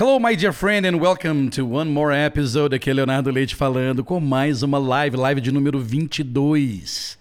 Hello, my dear friend, and welcome to one more episode. Aqui é Leonardo Leite falando com mais uma live, live de número 22.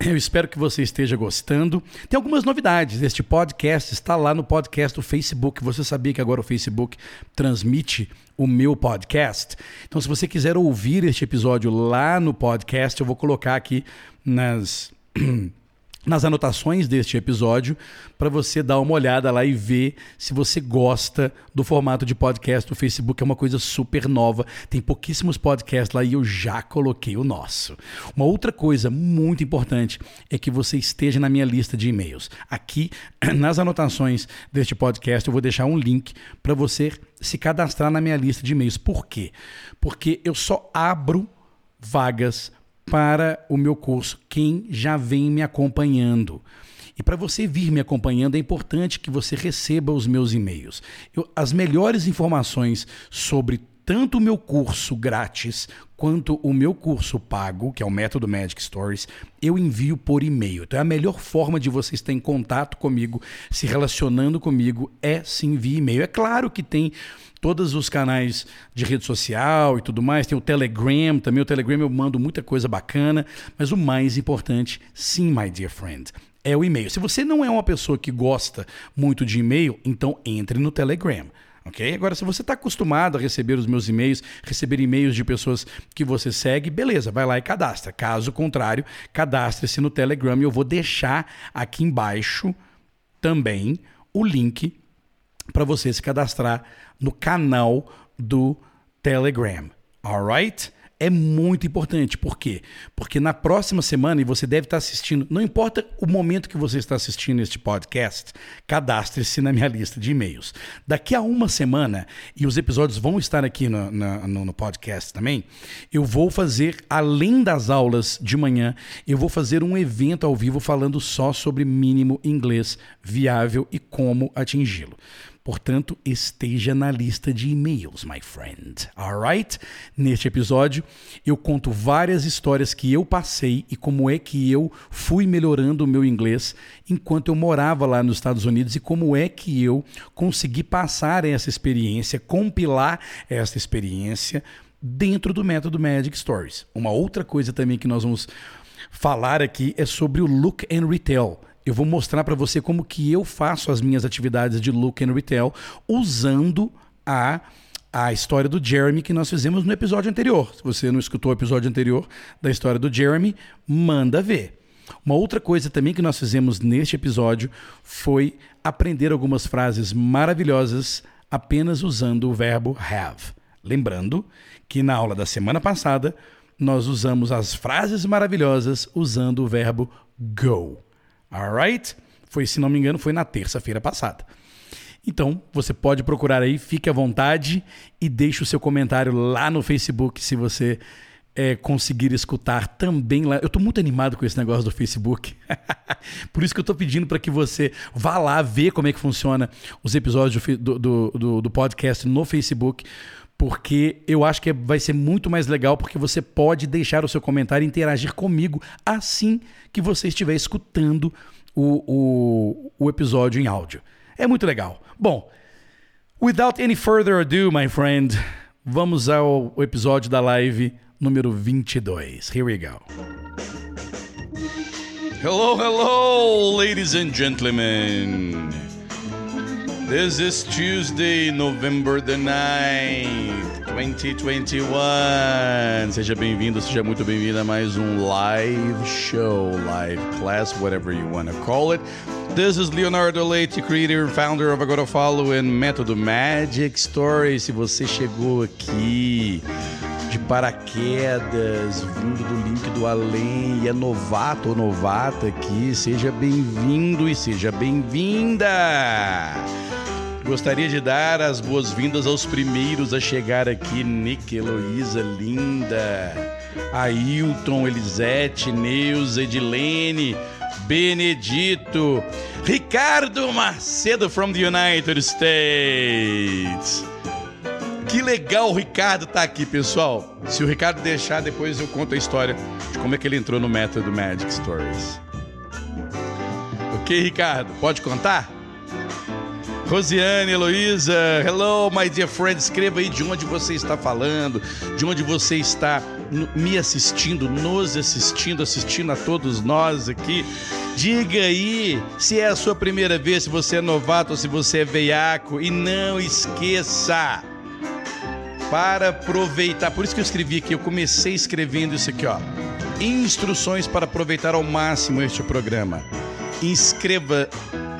Eu espero que você esteja gostando. Tem algumas novidades. Este podcast está lá no podcast do Facebook. Você sabia que agora o Facebook transmite o meu podcast? Então, se você quiser ouvir este episódio lá no podcast, eu vou colocar aqui nas nas anotações deste episódio para você dar uma olhada lá e ver se você gosta do formato de podcast. O Facebook é uma coisa super nova, tem pouquíssimos podcasts lá e eu já coloquei o nosso. Uma outra coisa muito importante é que você esteja na minha lista de e-mails. Aqui nas anotações deste podcast eu vou deixar um link para você se cadastrar na minha lista de e-mails. Por quê? Porque eu só abro vagas para o meu curso quem já vem me acompanhando. E para você vir me acompanhando, é importante que você receba os meus e-mails. Eu, as melhores informações sobre tanto o meu curso grátis quanto o meu curso pago, que é o Método Magic Stories, eu envio por e-mail. Então é a melhor forma de você estar em contato comigo, se relacionando comigo, é sim via e-mail. É claro que tem todos os canais de rede social e tudo mais. Tem o Telegram também. O Telegram eu mando muita coisa bacana. Mas o mais importante, sim, my dear friend, é o e-mail. Se você não é uma pessoa que gosta muito de e-mail, então entre no Telegram. Ok? Agora, se você está acostumado a receber os meus e-mails, receber e-mails de pessoas que você segue, beleza, vai lá e cadastra. Caso contrário, cadastre-se no Telegram e eu vou deixar aqui embaixo também o link para você se cadastrar no canal do Telegram. Alright? É muito importante. Por quê? Porque na próxima semana, e você deve estar assistindo, não importa o momento que você está assistindo este podcast, cadastre-se na minha lista de e-mails. Daqui a uma semana, e os episódios vão estar aqui no, no, no podcast também, eu vou fazer, além das aulas de manhã, eu vou fazer um evento ao vivo falando só sobre mínimo inglês viável e como atingi-lo. Portanto, esteja na lista de e-mails, my friend. Alright? Neste episódio, eu conto várias histórias que eu passei e como é que eu fui melhorando o meu inglês enquanto eu morava lá nos Estados Unidos e como é que eu consegui passar essa experiência, compilar essa experiência dentro do método Magic Stories. Uma outra coisa também que nós vamos falar aqui é sobre o look and retail eu vou mostrar para você como que eu faço as minhas atividades de look and retail usando a a história do Jeremy que nós fizemos no episódio anterior. Se você não escutou o episódio anterior da história do Jeremy, manda ver. Uma outra coisa também que nós fizemos neste episódio foi aprender algumas frases maravilhosas apenas usando o verbo have. Lembrando que na aula da semana passada nós usamos as frases maravilhosas usando o verbo go. Alright? Foi, se não me engano, foi na terça-feira passada. Então, você pode procurar aí, fique à vontade e deixe o seu comentário lá no Facebook se você é, conseguir escutar também lá. Eu estou muito animado com esse negócio do Facebook. Por isso que eu estou pedindo para que você vá lá ver como é que funciona os episódios do, do, do, do podcast no Facebook porque eu acho que vai ser muito mais legal porque você pode deixar o seu comentário e interagir comigo assim que você estiver escutando o, o, o episódio em áudio. É muito legal. Bom, without any further ado, my friend, vamos ao episódio da live número 22. Here we go. Hello, hello, ladies and gentlemen. This is Tuesday, November the 9th, 2021. Seja bem-vindo, seja muito bem-vinda a mais um live show, live class, whatever you want to call it. This is Leonardo Leite, creator and founder of Agora Follow and Método Magic Story. Se você chegou aqui de paraquedas, vindo do link do além e é novato ou novata aqui, seja bem-vindo e seja bem-vinda. Gostaria de dar as boas-vindas aos primeiros a chegar aqui: Nick, Heloísa, Linda, Ailton, Elisete, Neuza, Edilene, Benedito, Ricardo Macedo from the United States. Que legal o Ricardo tá aqui, pessoal. Se o Ricardo deixar, depois eu conto a história de como é que ele entrou no método Magic Stories. Ok, Ricardo? Pode contar? Rosiane, Heloísa, hello, my dear friend. Escreva aí de onde você está falando, de onde você está me assistindo, nos assistindo, assistindo a todos nós aqui. Diga aí se é a sua primeira vez, se você é novato ou se você é veiaco. E não esqueça, para aproveitar, por isso que eu escrevi aqui, eu comecei escrevendo isso aqui, ó. Instruções para aproveitar ao máximo este programa. Inscreva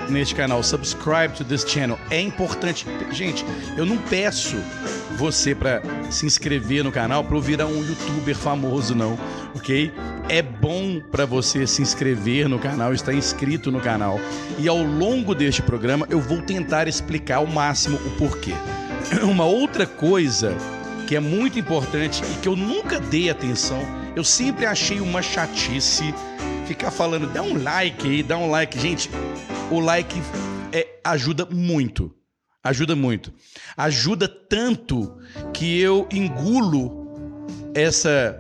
neste canal, subscribe to this channel. É importante, gente, eu não peço você para se inscrever no canal para eu virar um youtuber famoso não, OK? É bom para você se inscrever no canal, estar inscrito no canal. E ao longo deste programa eu vou tentar explicar ao máximo o porquê. Uma outra coisa que é muito importante e que eu nunca dei atenção, eu sempre achei uma chatice ficar falando, dá um like aí, dá um like. Gente, o like é, ajuda muito. Ajuda muito. Ajuda tanto que eu engulo essa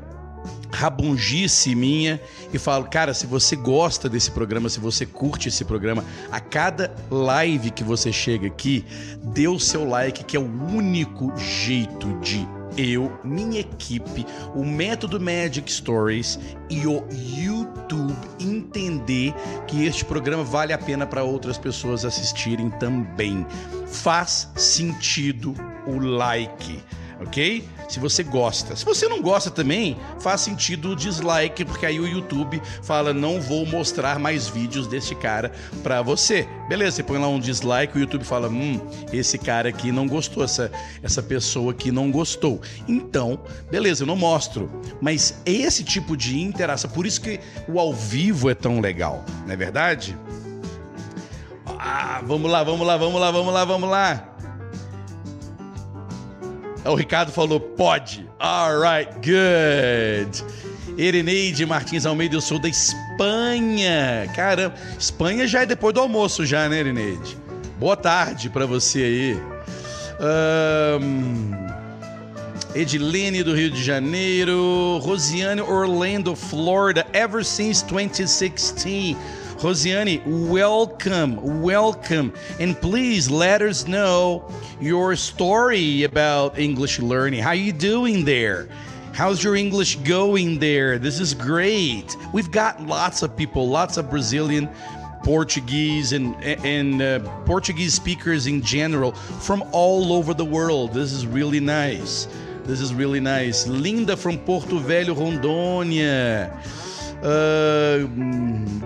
rabungice minha e falo, cara, se você gosta desse programa, se você curte esse programa, a cada live que você chega aqui, dê o seu like, que é o único jeito de eu, minha equipe, o método Magic Stories e o YouTube entender que este programa vale a pena para outras pessoas assistirem também. Faz sentido o like ok? Se você gosta. Se você não gosta também, faz sentido o dislike, porque aí o YouTube fala: não vou mostrar mais vídeos desse cara pra você. Beleza, você põe lá um dislike, o YouTube fala: hum, esse cara aqui não gostou, essa, essa pessoa aqui não gostou. Então, beleza, eu não mostro. Mas esse tipo de interação, por isso que o ao vivo é tão legal, não é verdade? Ah, vamos lá, vamos lá, vamos lá, vamos lá, vamos lá. O Ricardo falou, pode. Alright, good. Ereneide Martins Almeida, eu sou da Espanha. Caramba, Espanha já é depois do almoço já, né, Ereneide? Boa tarde para você aí. Um, Edilene do Rio de Janeiro, Rosiane Orlando, Florida, ever since 2016. Rosiane, welcome, welcome. And please let us know your story about English learning. How are you doing there? How's your English going there? This is great. We've got lots of people, lots of Brazilian Portuguese and and uh, Portuguese speakers in general from all over the world. This is really nice. This is really nice. Linda from Porto Velho, Rondônia. Uh,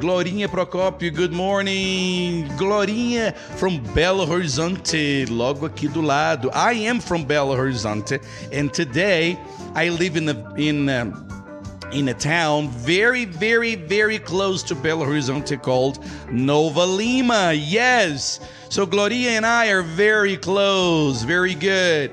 Glorinha Procópio, good morning. Glorinha from Belo Horizonte, logo aqui do lado. I am from Belo Horizonte, and today I live in a, in a, in a town very, very, very close to Belo Horizonte called Nova Lima. Yes. So Gloria and I are very close. Very good.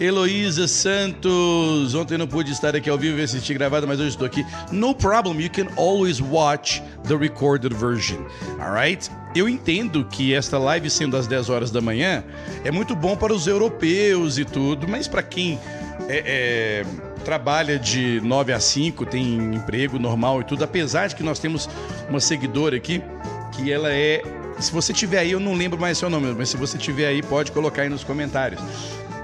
Heloísa Santos, ontem não pude estar aqui ao vivo e assistir gravado, mas hoje estou aqui. No problem, you can always watch the recorded version, alright? Eu entendo que esta live sendo às 10 horas da manhã é muito bom para os europeus e tudo, mas para quem é, é, trabalha de 9 a 5, tem emprego normal e tudo, apesar de que nós temos uma seguidora aqui que ela é se você tiver aí, eu não lembro mais seu nome, mas se você tiver aí, pode colocar aí nos comentários.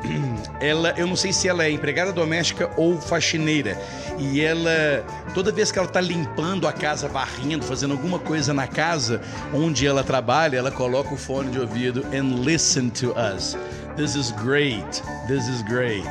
ela, eu não sei se ela é empregada doméstica ou faxineira. E ela, toda vez que ela está limpando a casa, varrendo, fazendo alguma coisa na casa onde ela trabalha, ela coloca o fone de ouvido and listen to us. This is great. This is great.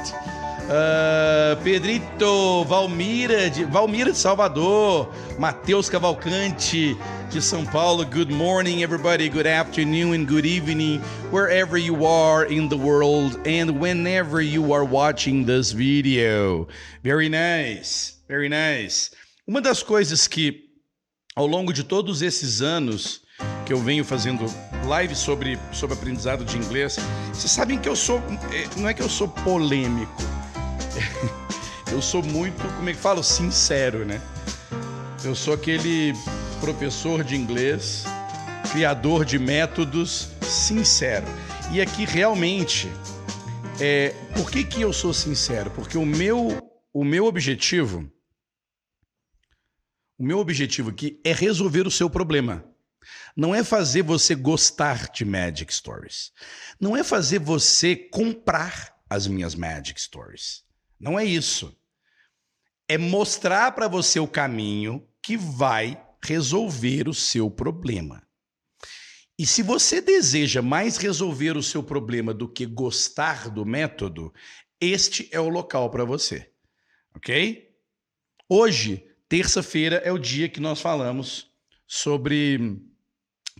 Uh, Pedrito, Valmira de, Valmira de Salvador, Matheus Cavalcante de São Paulo. Good morning, everybody. Good afternoon and good evening, wherever you are in the world and whenever you are watching this video. Very nice, very nice. Uma das coisas que, ao longo de todos esses anos que eu venho fazendo lives sobre, sobre aprendizado de inglês, vocês sabem que eu sou. Eh, não é que eu sou polêmico eu sou muito, como é que falo, sincero, né? Eu sou aquele professor de inglês, criador de métodos, sincero. E aqui realmente, é, por que, que eu sou sincero? Porque o meu, o meu objetivo, o meu objetivo aqui é resolver o seu problema. não é fazer você gostar de Magic Stories. Não é fazer você comprar as minhas Magic Stories. Não é isso. É mostrar para você o caminho que vai resolver o seu problema. E se você deseja mais resolver o seu problema do que gostar do método, este é o local para você. Ok? Hoje, terça-feira, é o dia que nós falamos sobre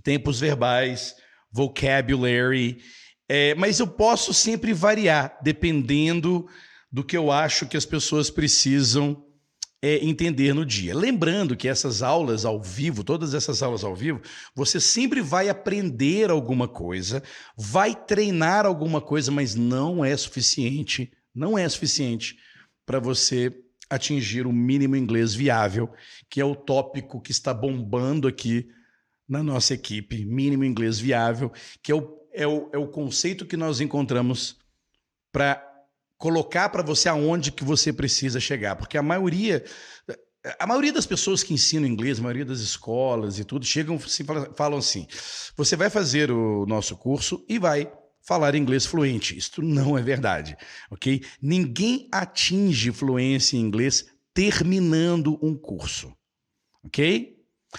tempos verbais, vocabulary, é, mas eu posso sempre variar, dependendo do que eu acho que as pessoas precisam é, entender no dia. Lembrando que essas aulas ao vivo, todas essas aulas ao vivo, você sempre vai aprender alguma coisa, vai treinar alguma coisa, mas não é suficiente, não é suficiente para você atingir o mínimo inglês viável, que é o tópico que está bombando aqui na nossa equipe, mínimo inglês viável, que é o, é o, é o conceito que nós encontramos para colocar para você aonde que você precisa chegar, porque a maioria a maioria das pessoas que ensinam inglês, a maioria das escolas e tudo, chegam assim, falam assim: você vai fazer o nosso curso e vai falar inglês fluente. Isso não é verdade, ok? Ninguém atinge fluência em inglês terminando um curso, ok?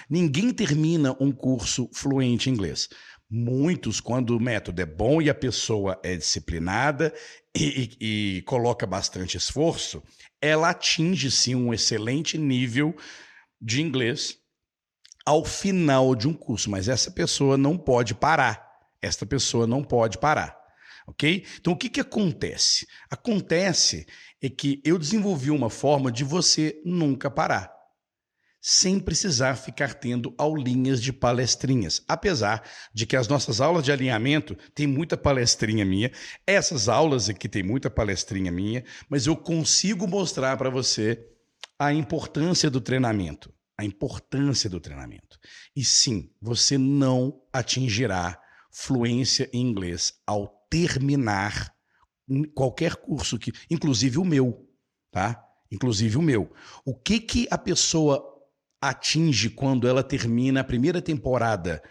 Ninguém termina um curso fluente em inglês. Muitos, quando o método é bom e a pessoa é disciplinada e, e, e coloca bastante esforço, ela atinge sim um excelente nível de inglês ao final de um curso. Mas essa pessoa não pode parar. Esta pessoa não pode parar. Ok? Então o que, que acontece? Acontece é que eu desenvolvi uma forma de você nunca parar sem precisar ficar tendo aulinhas de palestrinhas. Apesar de que as nossas aulas de alinhamento tem muita palestrinha minha, essas aulas aqui tem muita palestrinha minha, mas eu consigo mostrar para você a importância do treinamento, a importância do treinamento. E sim, você não atingirá fluência em inglês ao terminar qualquer curso que, inclusive o meu, tá? Inclusive o meu. O que que a pessoa atinge quando ela termina a primeira temporada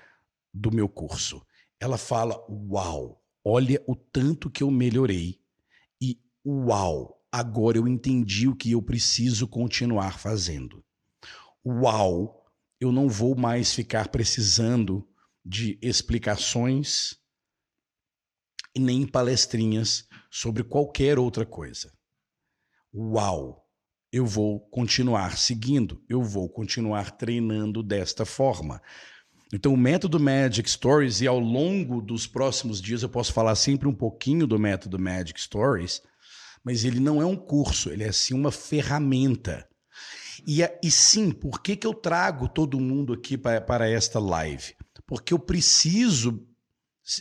do meu curso. Ela fala: Uau, olha o tanto que eu melhorei. E uau, agora eu entendi o que eu preciso continuar fazendo. Uau, eu não vou mais ficar precisando de explicações e nem palestrinhas sobre qualquer outra coisa. Uau, eu vou continuar seguindo, eu vou continuar treinando desta forma. Então, o método Magic Stories, e ao longo dos próximos dias eu posso falar sempre um pouquinho do método Magic Stories, mas ele não é um curso, ele é sim uma ferramenta. E, e sim, por que, que eu trago todo mundo aqui para, para esta live? Porque eu preciso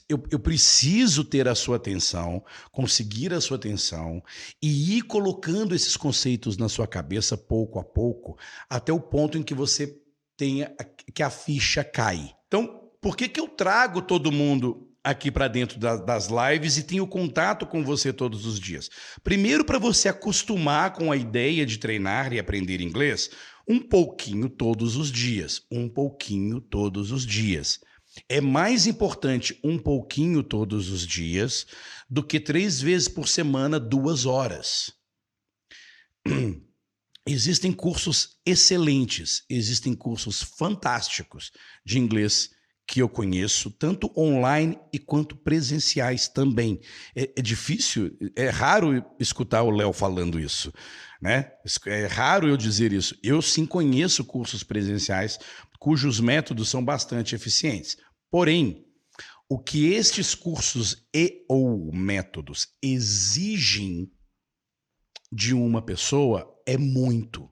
eu, eu, preciso ter a sua atenção, conseguir a sua atenção e ir colocando esses conceitos na sua cabeça pouco a pouco, até o ponto em que você tenha que a ficha cai. Então, por que, que eu trago todo mundo aqui para dentro da, das lives e tenho contato com você todos os dias? Primeiro, para você acostumar com a ideia de treinar e aprender inglês um pouquinho todos os dias, um pouquinho todos os dias. É mais importante um pouquinho todos os dias do que três vezes por semana, duas horas. Existem cursos excelentes, existem cursos fantásticos de inglês que eu conheço, tanto online e quanto presenciais também. É, é difícil, é raro escutar o Léo falando isso, né? É raro eu dizer isso. Eu sim conheço cursos presenciais cujos métodos são bastante eficientes. Porém, o que estes cursos e ou métodos exigem de uma pessoa é muito.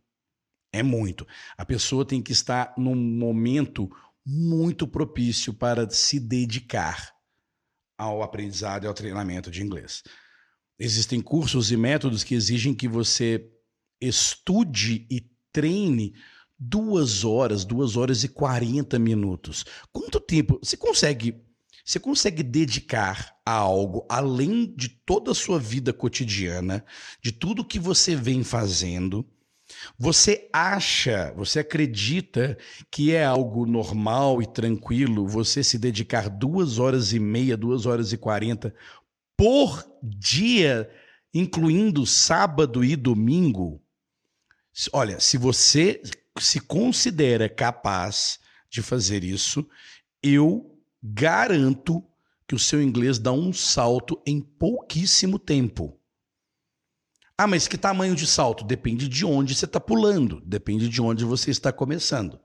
É muito. A pessoa tem que estar num momento muito propício para se dedicar ao aprendizado e ao treinamento de inglês. Existem cursos e métodos que exigem que você estude e treine duas horas, duas horas e quarenta minutos. Quanto tempo você consegue? Você consegue dedicar a algo além de toda a sua vida cotidiana, de tudo que você vem fazendo, Você acha, você acredita que é algo normal e tranquilo você se dedicar duas horas e meia, duas horas e quarenta por dia, incluindo sábado e domingo? Olha, se você se considera capaz de fazer isso, eu garanto que o seu inglês dá um salto em pouquíssimo tempo. Ah, mas que tamanho de salto? Depende de onde você está pulando, depende de onde você está começando.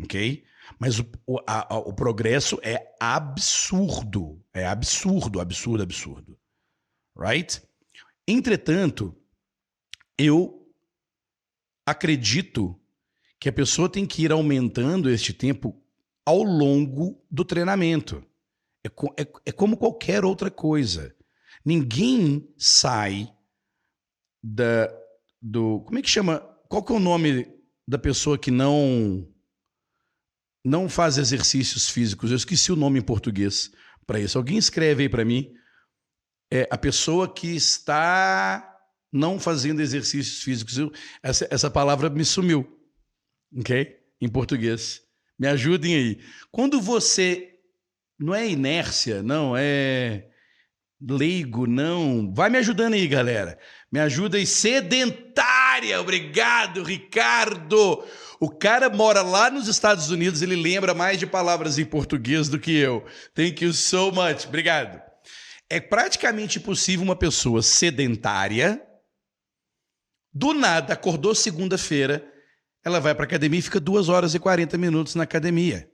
Ok? Mas o, a, o progresso é absurdo. É absurdo, absurdo, absurdo. Right? Entretanto, eu acredito que a pessoa tem que ir aumentando este tempo ao longo do treinamento. É, é, é como qualquer outra coisa. Ninguém sai da do como é que chama? Qual que é o nome da pessoa que não não faz exercícios físicos? Eu esqueci o nome em português para isso. Alguém escreve aí para mim. É a pessoa que está não fazendo exercícios físicos. Eu, essa, essa palavra me sumiu, ok? Em português. Me ajudem aí. Quando você não é inércia, não é leigo, não. Vai me ajudando aí, galera. Me ajuda aí. Sedentária. Obrigado, Ricardo. O cara mora lá nos Estados Unidos, ele lembra mais de palavras em português do que eu. Thank you so much. Obrigado. É praticamente impossível uma pessoa sedentária, do nada, acordou segunda-feira, ela vai para academia e fica duas horas e 40 minutos na academia.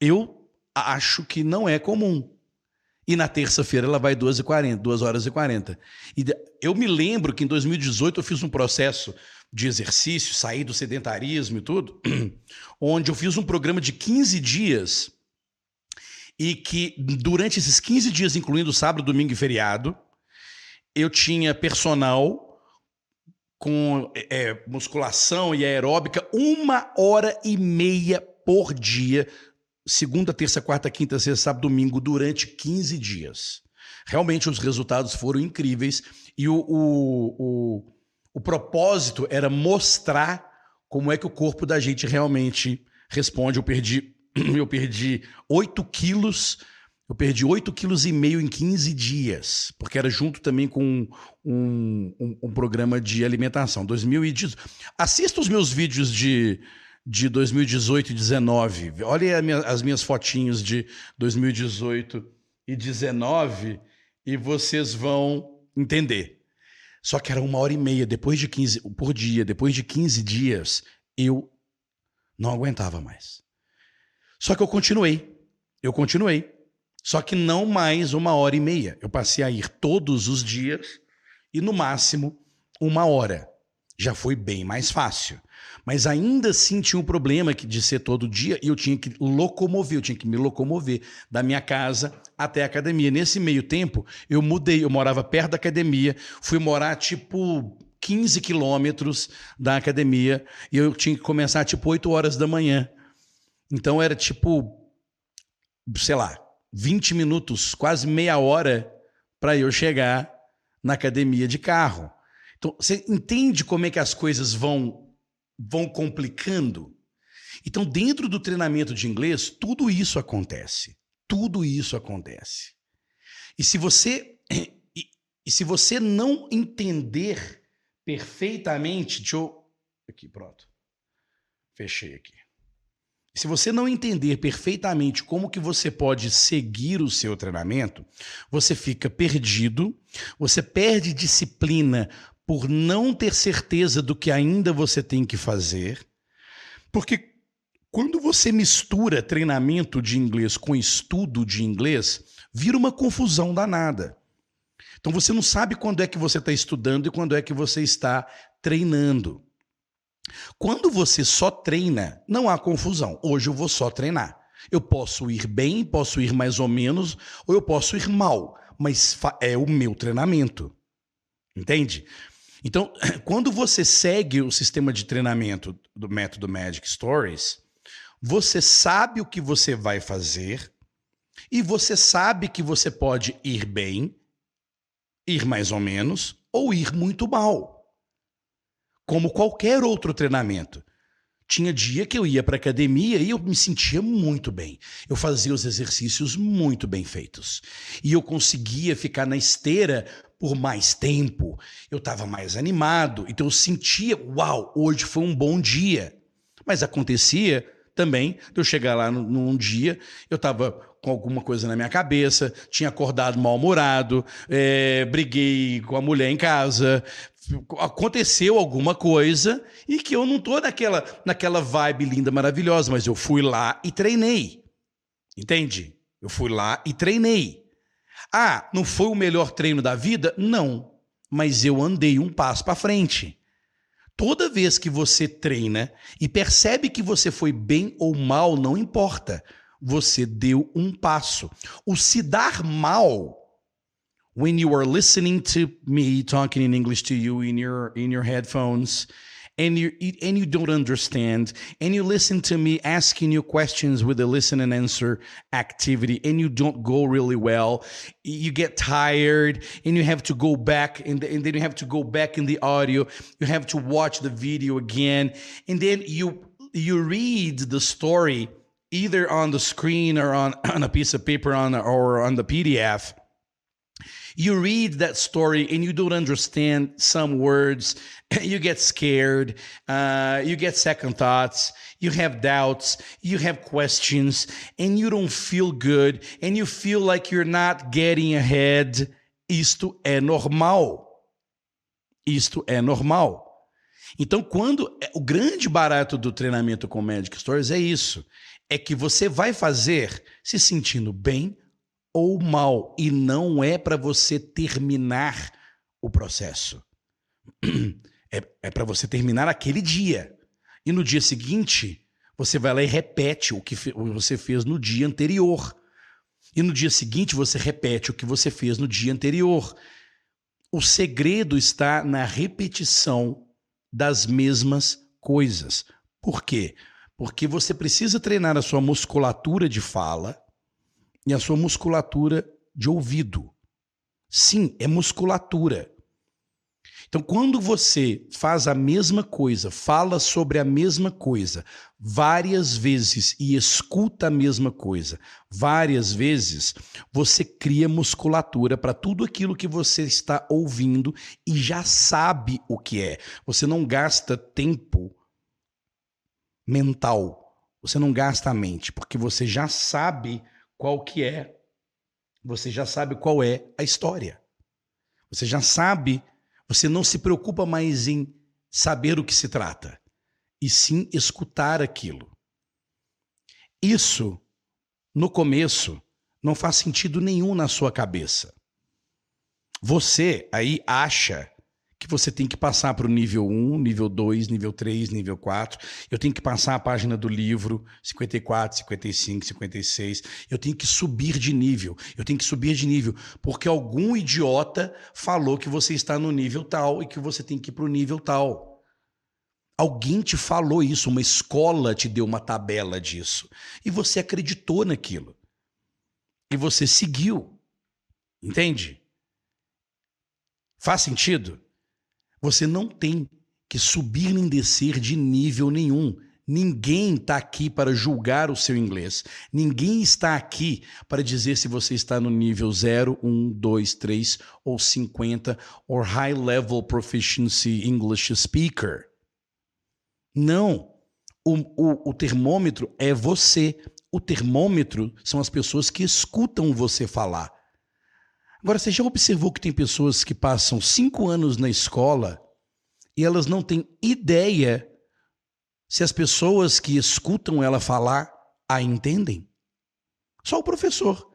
Eu acho que não é comum. E na terça-feira ela vai 2 e 40, 2 horas e 40. E eu me lembro que em 2018 eu fiz um processo de exercício, saí do sedentarismo e tudo, onde eu fiz um programa de 15 dias e que durante esses 15 dias, incluindo sábado, domingo e feriado, eu tinha personal com é, musculação e aeróbica uma hora e meia por dia segunda, terça, quarta, quinta, sexta, sábado, domingo, durante 15 dias. Realmente os resultados foram incríveis e o, o, o, o propósito era mostrar como é que o corpo da gente realmente responde. Eu perdi, eu perdi 8 quilos. Eu perdi 8 quilos em 15 dias, porque era junto também com um, um, um programa de alimentação. 2018. Assista os meus vídeos de, de 2018 e 19. Olha as minhas fotinhos de 2018 e 19 e vocês vão entender. Só que era uma hora e meia depois de 15 por dia, depois de 15 dias, eu não aguentava mais. Só que eu continuei. Eu continuei. Só que não mais uma hora e meia. Eu passei a ir todos os dias e no máximo uma hora. Já foi bem mais fácil. Mas ainda assim tinha um problema de ser todo dia e eu tinha que locomover, eu tinha que me locomover da minha casa até a academia. Nesse meio tempo, eu mudei, eu morava perto da academia, fui morar tipo 15 quilômetros da academia e eu tinha que começar tipo 8 horas da manhã. Então era tipo, sei lá, 20 minutos, quase meia hora para eu chegar na academia de carro. Então, você entende como é que as coisas vão vão complicando. Então, dentro do treinamento de inglês, tudo isso acontece. Tudo isso acontece. E se você e, e se você não entender perfeitamente, deixa eu aqui, pronto. Fechei aqui. Se você não entender perfeitamente como que você pode seguir o seu treinamento, você fica perdido, você perde disciplina por não ter certeza do que ainda você tem que fazer. Porque quando você mistura treinamento de inglês com estudo de inglês, vira uma confusão danada. Então você não sabe quando é que você está estudando e quando é que você está treinando. Quando você só treina, não há confusão. Hoje eu vou só treinar. Eu posso ir bem, posso ir mais ou menos, ou eu posso ir mal, mas é o meu treinamento. Entende? Então, quando você segue o sistema de treinamento do método Magic Stories, você sabe o que você vai fazer e você sabe que você pode ir bem, ir mais ou menos ou ir muito mal. Como qualquer outro treinamento. Tinha dia que eu ia para academia e eu me sentia muito bem. Eu fazia os exercícios muito bem feitos. E eu conseguia ficar na esteira por mais tempo. Eu estava mais animado. Então eu sentia, uau, hoje foi um bom dia. Mas acontecia também de eu chegar lá num dia, eu estava com alguma coisa na minha cabeça, tinha acordado mal-humorado, é, briguei com a mulher em casa, aconteceu alguma coisa e que eu não tô naquela, naquela vibe linda, maravilhosa, mas eu fui lá e treinei. Entende? Eu fui lá e treinei. Ah, não foi o melhor treino da vida? Não. Mas eu andei um passo para frente. Toda vez que você treina e percebe que você foi bem ou mal, não importa. Você deu um passo. O se dar mal when you are listening to me talking in English to you in your in your headphones and you and you don't understand and you listen to me asking you questions with a listen and answer activity and you don't go really well you get tired and you have to go back and, and then you have to go back in the audio you have to watch the video again and then you you read the story either on the screen or on, on a piece of paper on or on the pdf you read that story and you don't understand some words, you get scared, uh, you get second thoughts, you have doubts, you have questions, and you don't feel good, and you feel like you're not getting ahead. Isto é normal. Isto é normal. Então, quando o grande barato do treinamento com Magic Stories é isso, é que você vai fazer se sentindo bem ou mal e não é para você terminar o processo. É, é para você terminar aquele dia. E no dia seguinte, você vai lá e repete o que você fez no dia anterior. E no dia seguinte, você repete o que você fez no dia anterior. O segredo está na repetição das mesmas coisas. Por quê? Porque você precisa treinar a sua musculatura de fala e a sua musculatura de ouvido. Sim, é musculatura. Então, quando você faz a mesma coisa, fala sobre a mesma coisa várias vezes e escuta a mesma coisa várias vezes, você cria musculatura para tudo aquilo que você está ouvindo e já sabe o que é. Você não gasta tempo mental, você não gasta a mente, porque você já sabe qual que é, você já sabe qual é a história. Você já sabe, você não se preocupa mais em saber o que se trata, e sim escutar aquilo. Isso, no começo, não faz sentido nenhum na sua cabeça. Você aí acha que você tem que passar para o nível 1, nível 2, nível 3, nível 4. Eu tenho que passar a página do livro 54, 55, 56. Eu tenho que subir de nível. Eu tenho que subir de nível porque algum idiota falou que você está no nível tal e que você tem que ir para o nível tal. Alguém te falou isso, uma escola te deu uma tabela disso. E você acreditou naquilo. E você seguiu. Entende? Faz sentido? Você não tem que subir nem descer de nível nenhum. Ninguém está aqui para julgar o seu inglês. Ninguém está aqui para dizer se você está no nível 0, 1, 2, 3 ou 50 ou High Level Proficiency English Speaker. Não. O, o, o termômetro é você. O termômetro são as pessoas que escutam você falar. Agora, você já observou que tem pessoas que passam cinco anos na escola e elas não têm ideia se as pessoas que escutam ela falar a entendem? Só o professor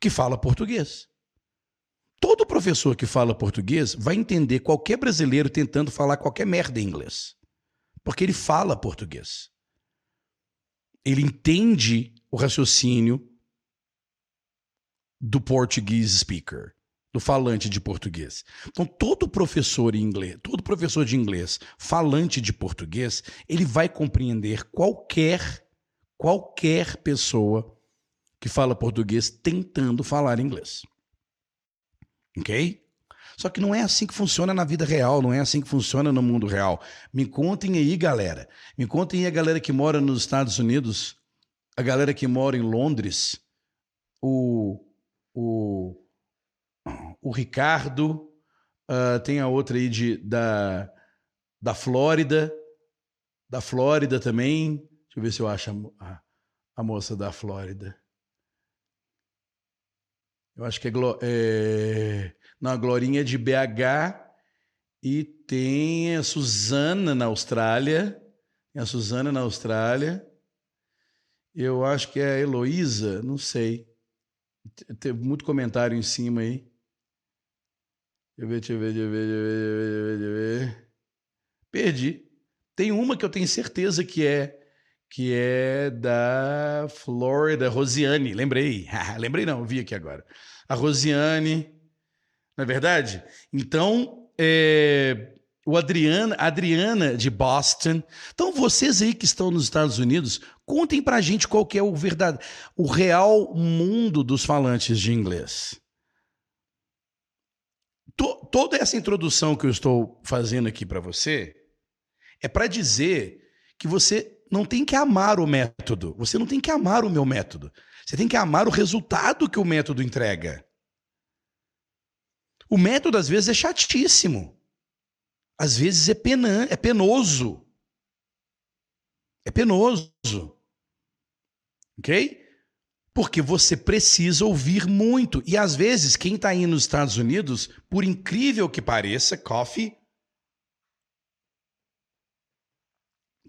que fala português. Todo professor que fala português vai entender qualquer brasileiro tentando falar qualquer merda em inglês. Porque ele fala português. Ele entende o raciocínio do português speaker, do falante de português. Então, todo professor inglês, todo professor de inglês falante de português, ele vai compreender qualquer qualquer pessoa que fala português tentando falar inglês. OK? Só que não é assim que funciona na vida real, não é assim que funciona no mundo real. Me contem aí, galera. Me contem aí a galera que mora nos Estados Unidos, a galera que mora em Londres, o, o, o Ricardo, uh, tem a outra aí de, da, da Flórida, da Flórida também. Deixa eu ver se eu acho a, a moça da Flórida. Eu acho que é, é... Não, a Glorinha é de BH e tem a Suzana na Austrália. Tem a Suzana na Austrália. Eu acho que é a Heloísa, não sei. Teve muito comentário em cima aí. Deixa eu ver, deixa eu ver, deixa eu ver, deixa eu ver, deixa eu ver. Perdi. Tem uma que eu tenho certeza que é que é da Flórida, Rosiane. Lembrei. Lembrei não, vi aqui agora. A Rosiane, não é verdade? Então, é, o Adriana, Adriana de Boston. Então, vocês aí que estão nos Estados Unidos, contem pra gente qual que é o verdade, o real mundo dos falantes de inglês. toda essa introdução que eu estou fazendo aqui para você é para dizer que você não tem que amar o método, você não tem que amar o meu método. Você tem que amar o resultado que o método entrega. O método às vezes é chatíssimo. Às vezes é, pena, é penoso. É penoso. Ok? Porque você precisa ouvir muito. E às vezes, quem está aí nos Estados Unidos, por incrível que pareça, coffee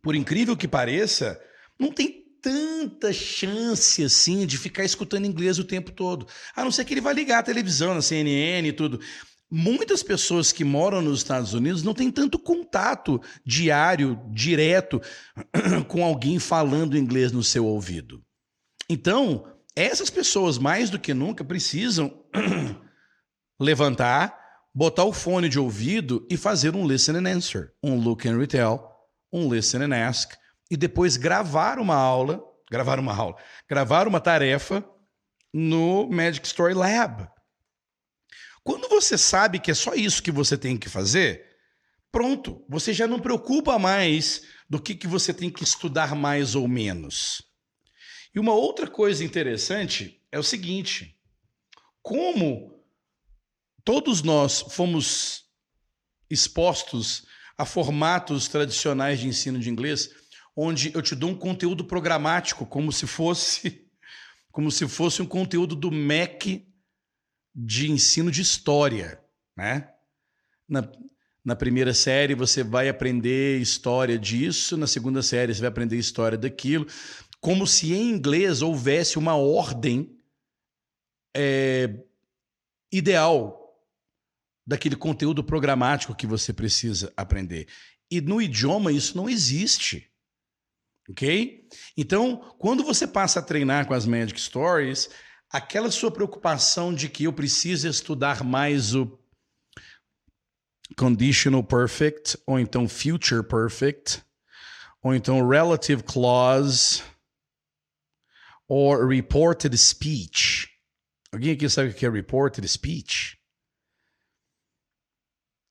por incrível que pareça, não tem tanta chance assim de ficar escutando inglês o tempo todo. A não ser que ele vá ligar a televisão na CNN e tudo. Muitas pessoas que moram nos Estados Unidos não têm tanto contato diário, direto, com alguém falando inglês no seu ouvido. Então, essas pessoas, mais do que nunca, precisam levantar, botar o fone de ouvido e fazer um listen and answer, um look and retell, um listen and ask, e depois gravar uma aula, gravar uma aula, gravar uma tarefa no Magic Story Lab. Quando você sabe que é só isso que você tem que fazer, pronto, você já não preocupa mais do que, que você tem que estudar mais ou menos. E uma outra coisa interessante é o seguinte: como todos nós fomos expostos a formatos tradicionais de ensino de inglês, onde eu te dou um conteúdo programático, como se fosse como se fosse um conteúdo do MEC de ensino de história, né? Na, na primeira série você vai aprender história disso, na segunda série você vai aprender história daquilo, como se em inglês houvesse uma ordem é, ideal daquele conteúdo programático que você precisa aprender. E no idioma isso não existe. Ok? Então, quando você passa a treinar com as Magic Stories, aquela sua preocupação de que eu preciso estudar mais o conditional perfect, ou então future perfect, ou então relative clause, ou reported speech. Alguém aqui sabe o que é reported speech?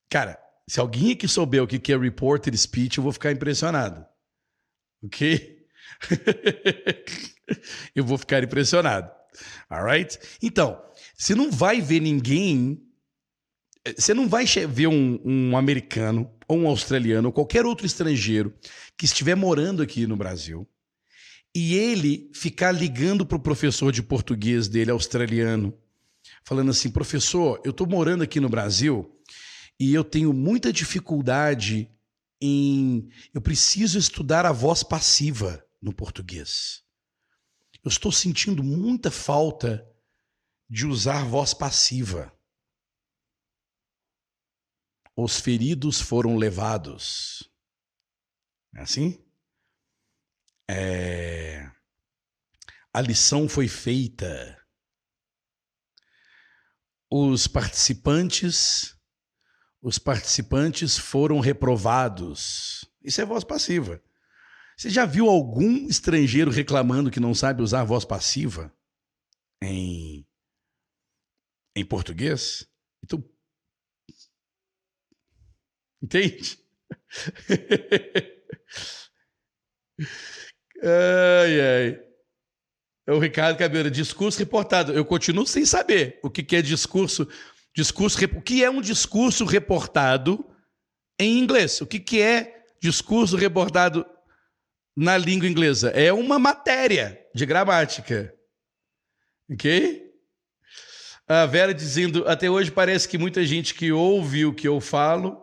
Cara, se alguém aqui souber o que é reported speech, eu vou ficar impressionado. Ok? eu vou ficar impressionado. Alright? Então, você não vai ver ninguém. Você não vai ver um, um americano, ou um australiano, ou qualquer outro estrangeiro que estiver morando aqui no Brasil e ele ficar ligando para o professor de português dele, australiano, falando assim: professor, eu estou morando aqui no Brasil e eu tenho muita dificuldade em. Eu preciso estudar a voz passiva no português. Eu estou sentindo muita falta de usar voz passiva. Os feridos foram levados. É assim? É... A lição foi feita. Os participantes os participantes foram reprovados. Isso é voz passiva. Você já viu algum estrangeiro reclamando que não sabe usar voz passiva em, em português? Então, Entende? ai, ai. É o Ricardo Cabelo, discurso reportado. Eu continuo sem saber o que é discurso. Discurso, o que é um discurso reportado em inglês? O que é discurso reportado na língua inglesa? É uma matéria de gramática. Ok? A Vera dizendo, até hoje parece que muita gente que ouve o que eu falo,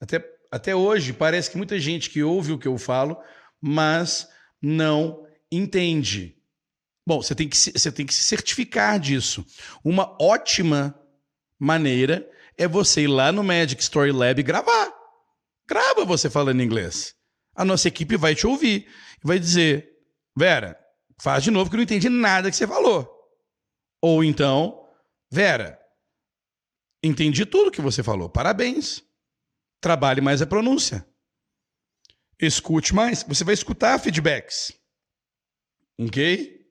até, até hoje parece que muita gente que ouve o que eu falo, mas não entende. Bom, você tem que se, você tem que se certificar disso. Uma ótima maneira é você ir lá no Magic Story Lab e gravar. Grava você falando inglês. A nossa equipe vai te ouvir e vai dizer: Vera, faz de novo que eu não entendi nada que você falou. Ou então, Vera, entendi tudo que você falou. Parabéns. Trabalhe mais a pronúncia. Escute mais. Você vai escutar feedbacks. Ok?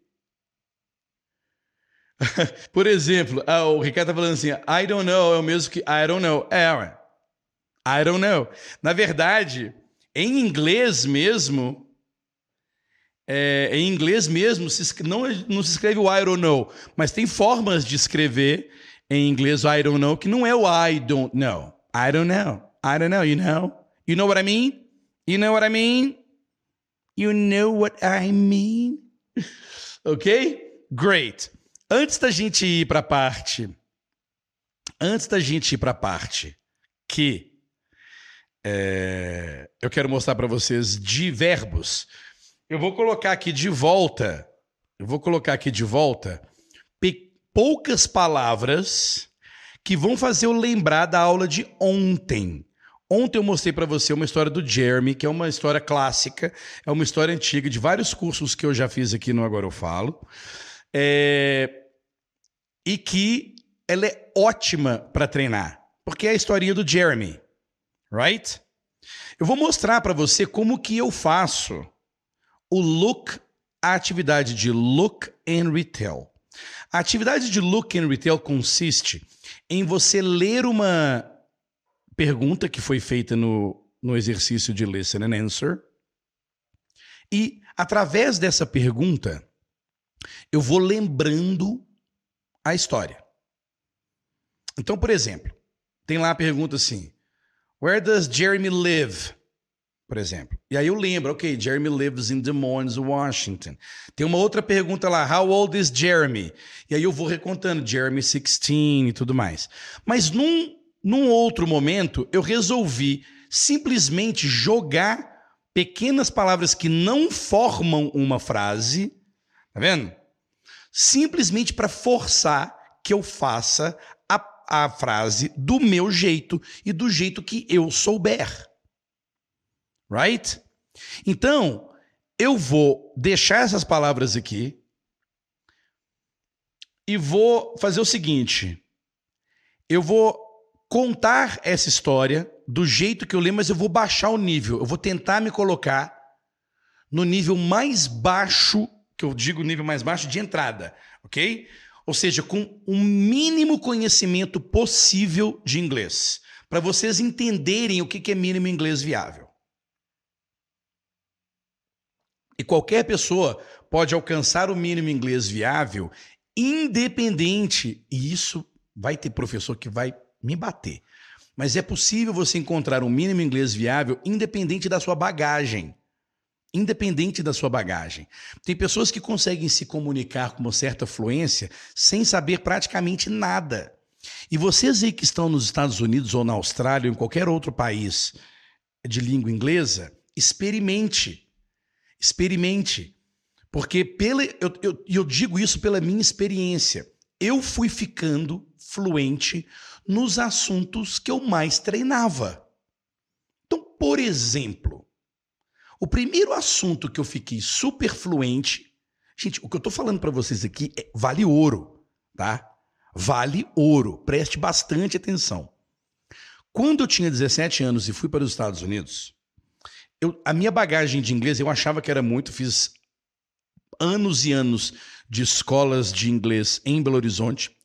Por exemplo, ah, o Ricardo tá falando assim: I don't know é o mesmo que I don't know. É, I don't know. Na verdade, em inglês mesmo, é, em inglês mesmo, se, não, não se escreve o I don't know, mas tem formas de escrever em inglês o I don't know que não é o I don't know. I don't know. I don't know, you know? You know what I mean? You know what I mean? You know what I mean? ok? Great. Antes da gente ir para a parte. Antes da gente ir para a parte que é, eu quero mostrar para vocês de verbos eu vou colocar aqui de volta, eu vou colocar aqui de volta poucas palavras que vão fazer eu lembrar da aula de ontem. Ontem eu mostrei para você uma história do Jeremy, que é uma história clássica, é uma história antiga de vários cursos que eu já fiz aqui no Agora Eu Falo. É... E que ela é ótima para treinar, porque é a historinha do Jeremy, right? Eu vou mostrar para você como que eu faço o look, a atividade de look and retail. A atividade de look and retail consiste em você ler uma pergunta que foi feita no, no exercício de listen and answer e, através dessa pergunta, eu vou lembrando a história. Então, por exemplo, tem lá a pergunta assim: Where does Jeremy live? por exemplo. E aí eu lembro, ok, Jeremy lives in Des Moines, Washington. Tem uma outra pergunta lá, how old is Jeremy? E aí eu vou recontando, Jeremy 16 e tudo mais. Mas num, num outro momento, eu resolvi simplesmente jogar pequenas palavras que não formam uma frase, tá vendo? Simplesmente para forçar que eu faça a, frase do meu jeito e do jeito que eu souber right? Então, eu vou deixar essas palavras aqui e vou fazer o seguinte: eu vou contar essa história do jeito que eu lembro, mas eu vou baixar o nível. Eu vou tentar me colocar no nível mais baixo, que eu digo nível mais baixo de entrada, ok? Ou seja, com o mínimo conhecimento possível de inglês, para vocês entenderem o que é mínimo inglês viável. E qualquer pessoa pode alcançar o mínimo inglês viável, independente, e isso vai ter professor que vai me bater. Mas é possível você encontrar um mínimo inglês viável independente da sua bagagem. Independente da sua bagagem. Tem pessoas que conseguem se comunicar com uma certa fluência sem saber praticamente nada. E vocês aí que estão nos Estados Unidos ou na Austrália ou em qualquer outro país de língua inglesa, experimente Experimente. Porque pela, eu, eu, eu digo isso pela minha experiência. Eu fui ficando fluente nos assuntos que eu mais treinava. Então, por exemplo, o primeiro assunto que eu fiquei super fluente, gente, o que eu estou falando para vocês aqui é, vale ouro, tá? Vale ouro. Preste bastante atenção. Quando eu tinha 17 anos e fui para os Estados Unidos, eu, a minha bagagem de inglês eu achava que era muito, fiz anos e anos de escolas de inglês em Belo Horizonte,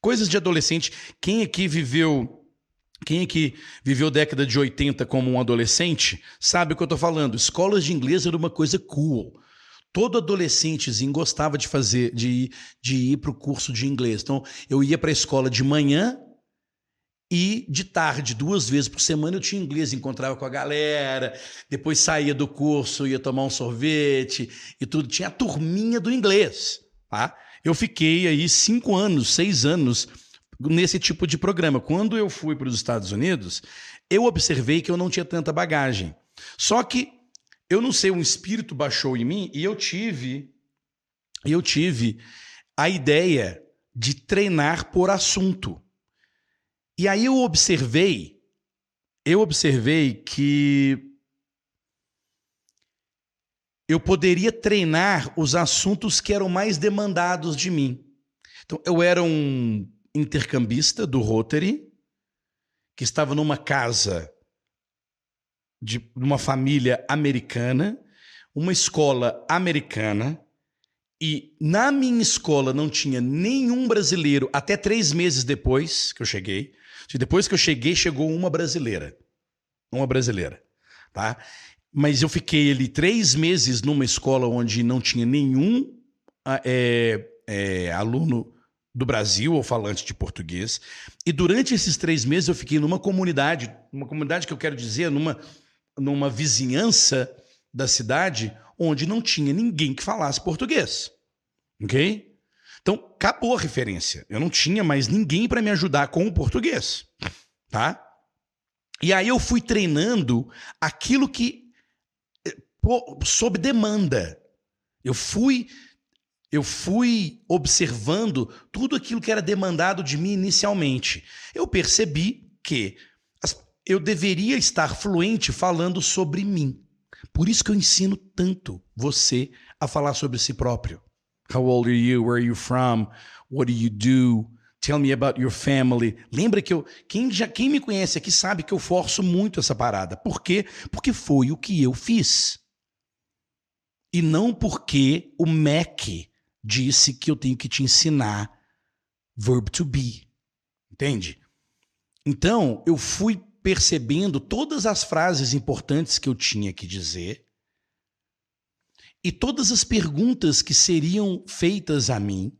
coisas de adolescente. Quem aqui viveu Quem que viveu década de 80 como um adolescente sabe o que eu estou falando. Escolas de inglês era uma coisa cool. Todo adolescentezinho gostava de fazer, de ir, de ir para o curso de inglês. Então, eu ia para a escola de manhã e de tarde, duas vezes por semana, eu tinha inglês, encontrava com a galera, depois saía do curso, ia tomar um sorvete e tudo. Tinha a turminha do inglês. Tá? Eu fiquei aí cinco anos, seis anos nesse tipo de programa. Quando eu fui para os Estados Unidos, eu observei que eu não tinha tanta bagagem. Só que eu não sei, um espírito baixou em mim e eu tive eu tive a ideia de treinar por assunto. E aí eu observei, eu observei que eu poderia treinar os assuntos que eram mais demandados de mim. Então, eu era um intercambista do Rotary, que estava numa casa de uma família americana, uma escola americana, e na minha escola não tinha nenhum brasileiro até três meses depois que eu cheguei. Depois que eu cheguei, chegou uma brasileira. Uma brasileira. Tá? Mas eu fiquei ali três meses numa escola onde não tinha nenhum é, é, aluno do Brasil ou falante de português. E durante esses três meses eu fiquei numa comunidade, uma comunidade que eu quero dizer, numa, numa vizinhança da cidade, onde não tinha ninguém que falasse português. Ok? Então, acabou a referência. Eu não tinha mais ninguém para me ajudar com o português, tá? E aí eu fui treinando aquilo que eh, sob demanda. Eu fui eu fui observando tudo aquilo que era demandado de mim inicialmente. Eu percebi que eu deveria estar fluente falando sobre mim. Por isso que eu ensino tanto você a falar sobre si próprio. How old are you? Where are you from? What do you do? Tell me about your family. Lembra que eu. Quem, já, quem me conhece aqui sabe que eu forço muito essa parada. Por quê? Porque foi o que eu fiz. E não porque o Mac disse que eu tenho que te ensinar verb to be. Entende? Então, eu fui percebendo todas as frases importantes que eu tinha que dizer e todas as perguntas que seriam feitas a mim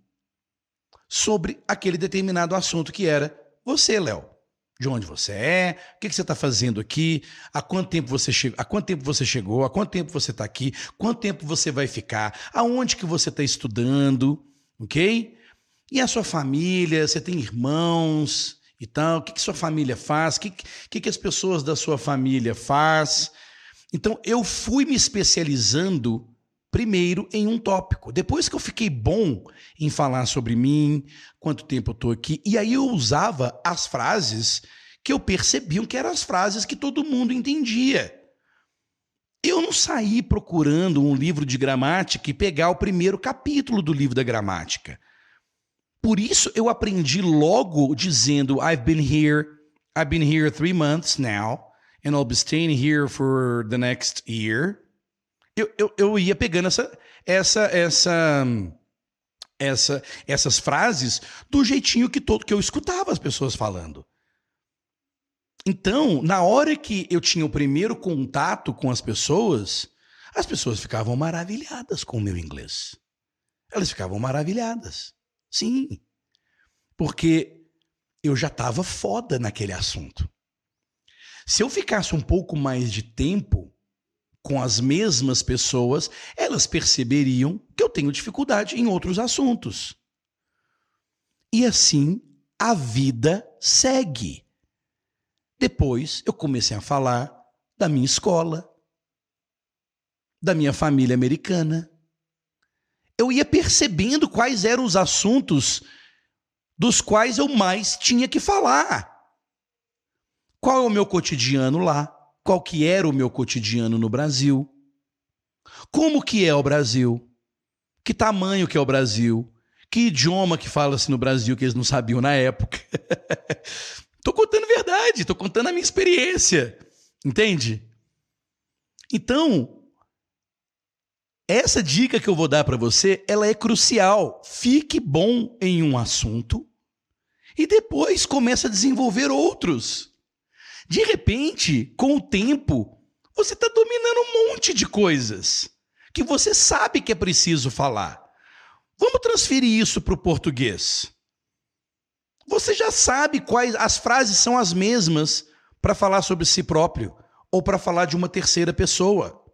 sobre aquele determinado assunto que era você, Léo. De onde você é? O que, você está fazendo aqui? Há quanto tempo você chegou? Há quanto tempo você chegou? Há quanto tempo você está aqui? Quanto tempo você vai ficar? Aonde que você está estudando? Ok? E a sua família? Você tem irmãos e tal? O que, que sua família faz? O que, que, que as pessoas da sua família faz? Então eu fui me especializando primeiro em um tópico. Depois que eu fiquei bom em falar sobre mim, quanto tempo eu estou aqui, e aí eu usava as frases que eu percebiam que eram as frases que todo mundo entendia. Eu não saí procurando um livro de gramática e pegar o primeiro capítulo do livro da gramática. Por isso eu aprendi logo dizendo I've been here, I've been here three months now, and I'll be staying here for the next year eu, eu, eu ia pegando essa, essa, essa, essa, essas frases do jeitinho que todo que eu escutava as pessoas falando. Então, na hora que eu tinha o primeiro contato com as pessoas, as pessoas ficavam maravilhadas com o meu inglês. Elas ficavam maravilhadas. Sim. Porque eu já estava foda naquele assunto. Se eu ficasse um pouco mais de tempo com as mesmas pessoas, elas perceberiam que eu tenho dificuldade em outros assuntos. E assim a vida segue. Depois eu comecei a falar da minha escola, da minha família americana. Eu ia percebendo quais eram os assuntos dos quais eu mais tinha que falar. Qual é o meu cotidiano lá? Qual que era o meu cotidiano no Brasil, como que é o Brasil, que tamanho que é o Brasil, que idioma que fala-se no Brasil que eles não sabiam na época. tô contando verdade, tô contando a minha experiência, entende? Então, essa dica que eu vou dar para você, ela é crucial. Fique bom em um assunto e depois comece a desenvolver outros. De repente, com o tempo, você está dominando um monte de coisas que você sabe que é preciso falar. Vamos transferir isso para o português. Você já sabe quais as frases são as mesmas para falar sobre si próprio ou para falar de uma terceira pessoa.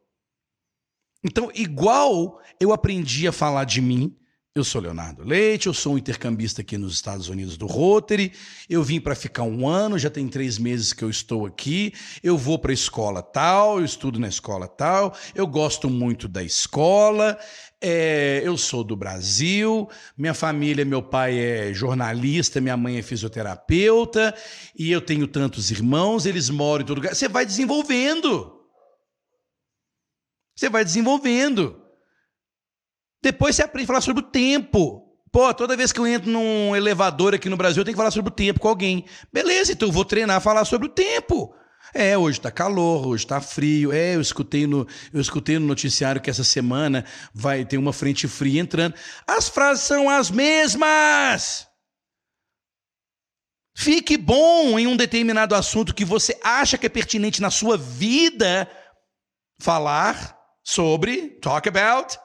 Então, igual eu aprendi a falar de mim, eu sou Leonardo Leite, eu sou um intercambista aqui nos Estados Unidos do Rotary. Eu vim para ficar um ano, já tem três meses que eu estou aqui. Eu vou para a escola tal, eu estudo na escola tal. Eu gosto muito da escola. É, eu sou do Brasil. Minha família, meu pai é jornalista, minha mãe é fisioterapeuta. E eu tenho tantos irmãos, eles moram em todo lugar. Você vai desenvolvendo. Você vai desenvolvendo. Depois você aprende a falar sobre o tempo. Pô, toda vez que eu entro num elevador aqui no Brasil, eu tenho que falar sobre o tempo com alguém. Beleza, então eu vou treinar a falar sobre o tempo. É, hoje tá calor, hoje tá frio. É, eu escutei no, eu escutei no noticiário que essa semana vai ter uma frente fria entrando. As frases são as mesmas. Fique bom em um determinado assunto que você acha que é pertinente na sua vida falar sobre, talk about,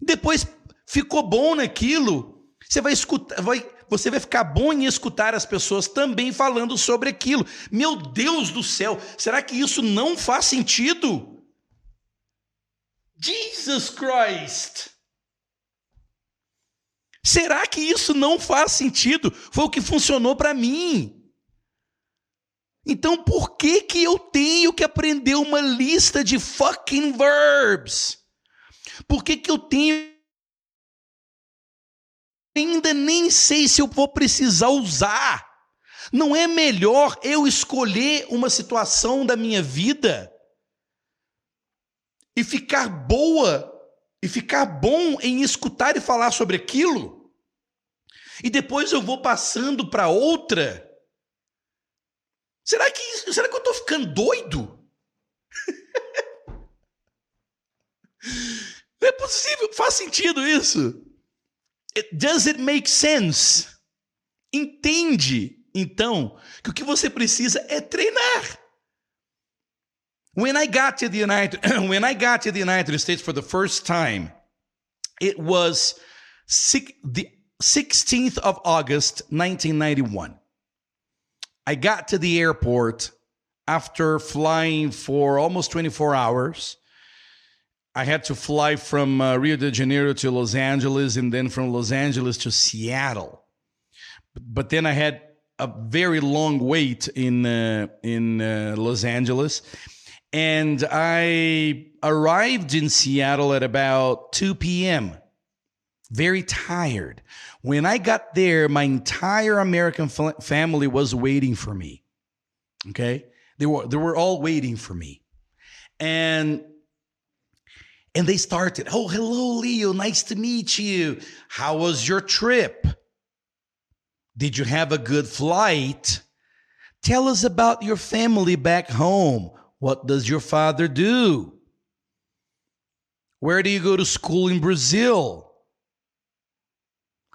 depois ficou bom naquilo, você vai escutar, vai, você vai ficar bom em escutar as pessoas também falando sobre aquilo. Meu Deus do céu, será que isso não faz sentido? Jesus Christ! Será que isso não faz sentido? Foi o que funcionou para mim. Então por que que eu tenho que aprender uma lista de fucking verbs? Por que, que eu tenho. Ainda nem sei se eu vou precisar usar. Não é melhor eu escolher uma situação da minha vida e ficar boa e ficar bom em escutar e falar sobre aquilo? E depois eu vou passando para outra? Será que será que eu estou ficando doido? É possível, faz sentido isso. Does it make sense? Entende, então, que o que você precisa é treinar. When I got to the United when I got to the United States for the first time, it was the 16th of August 1991. I got to the airport after flying for almost 24 hours. I had to fly from uh, Rio de Janeiro to Los Angeles and then from Los Angeles to Seattle. But then I had a very long wait in uh, in uh, Los Angeles, and I arrived in Seattle at about 2 p.m. Very tired. When I got there, my entire American family was waiting for me. Okay, they were they were all waiting for me, and and they started, Oh, hello, Leo. Nice to meet you. How was your trip? Did you have a good flight? Tell us about your family back home. What does your father do? Where do you go to school in Brazil?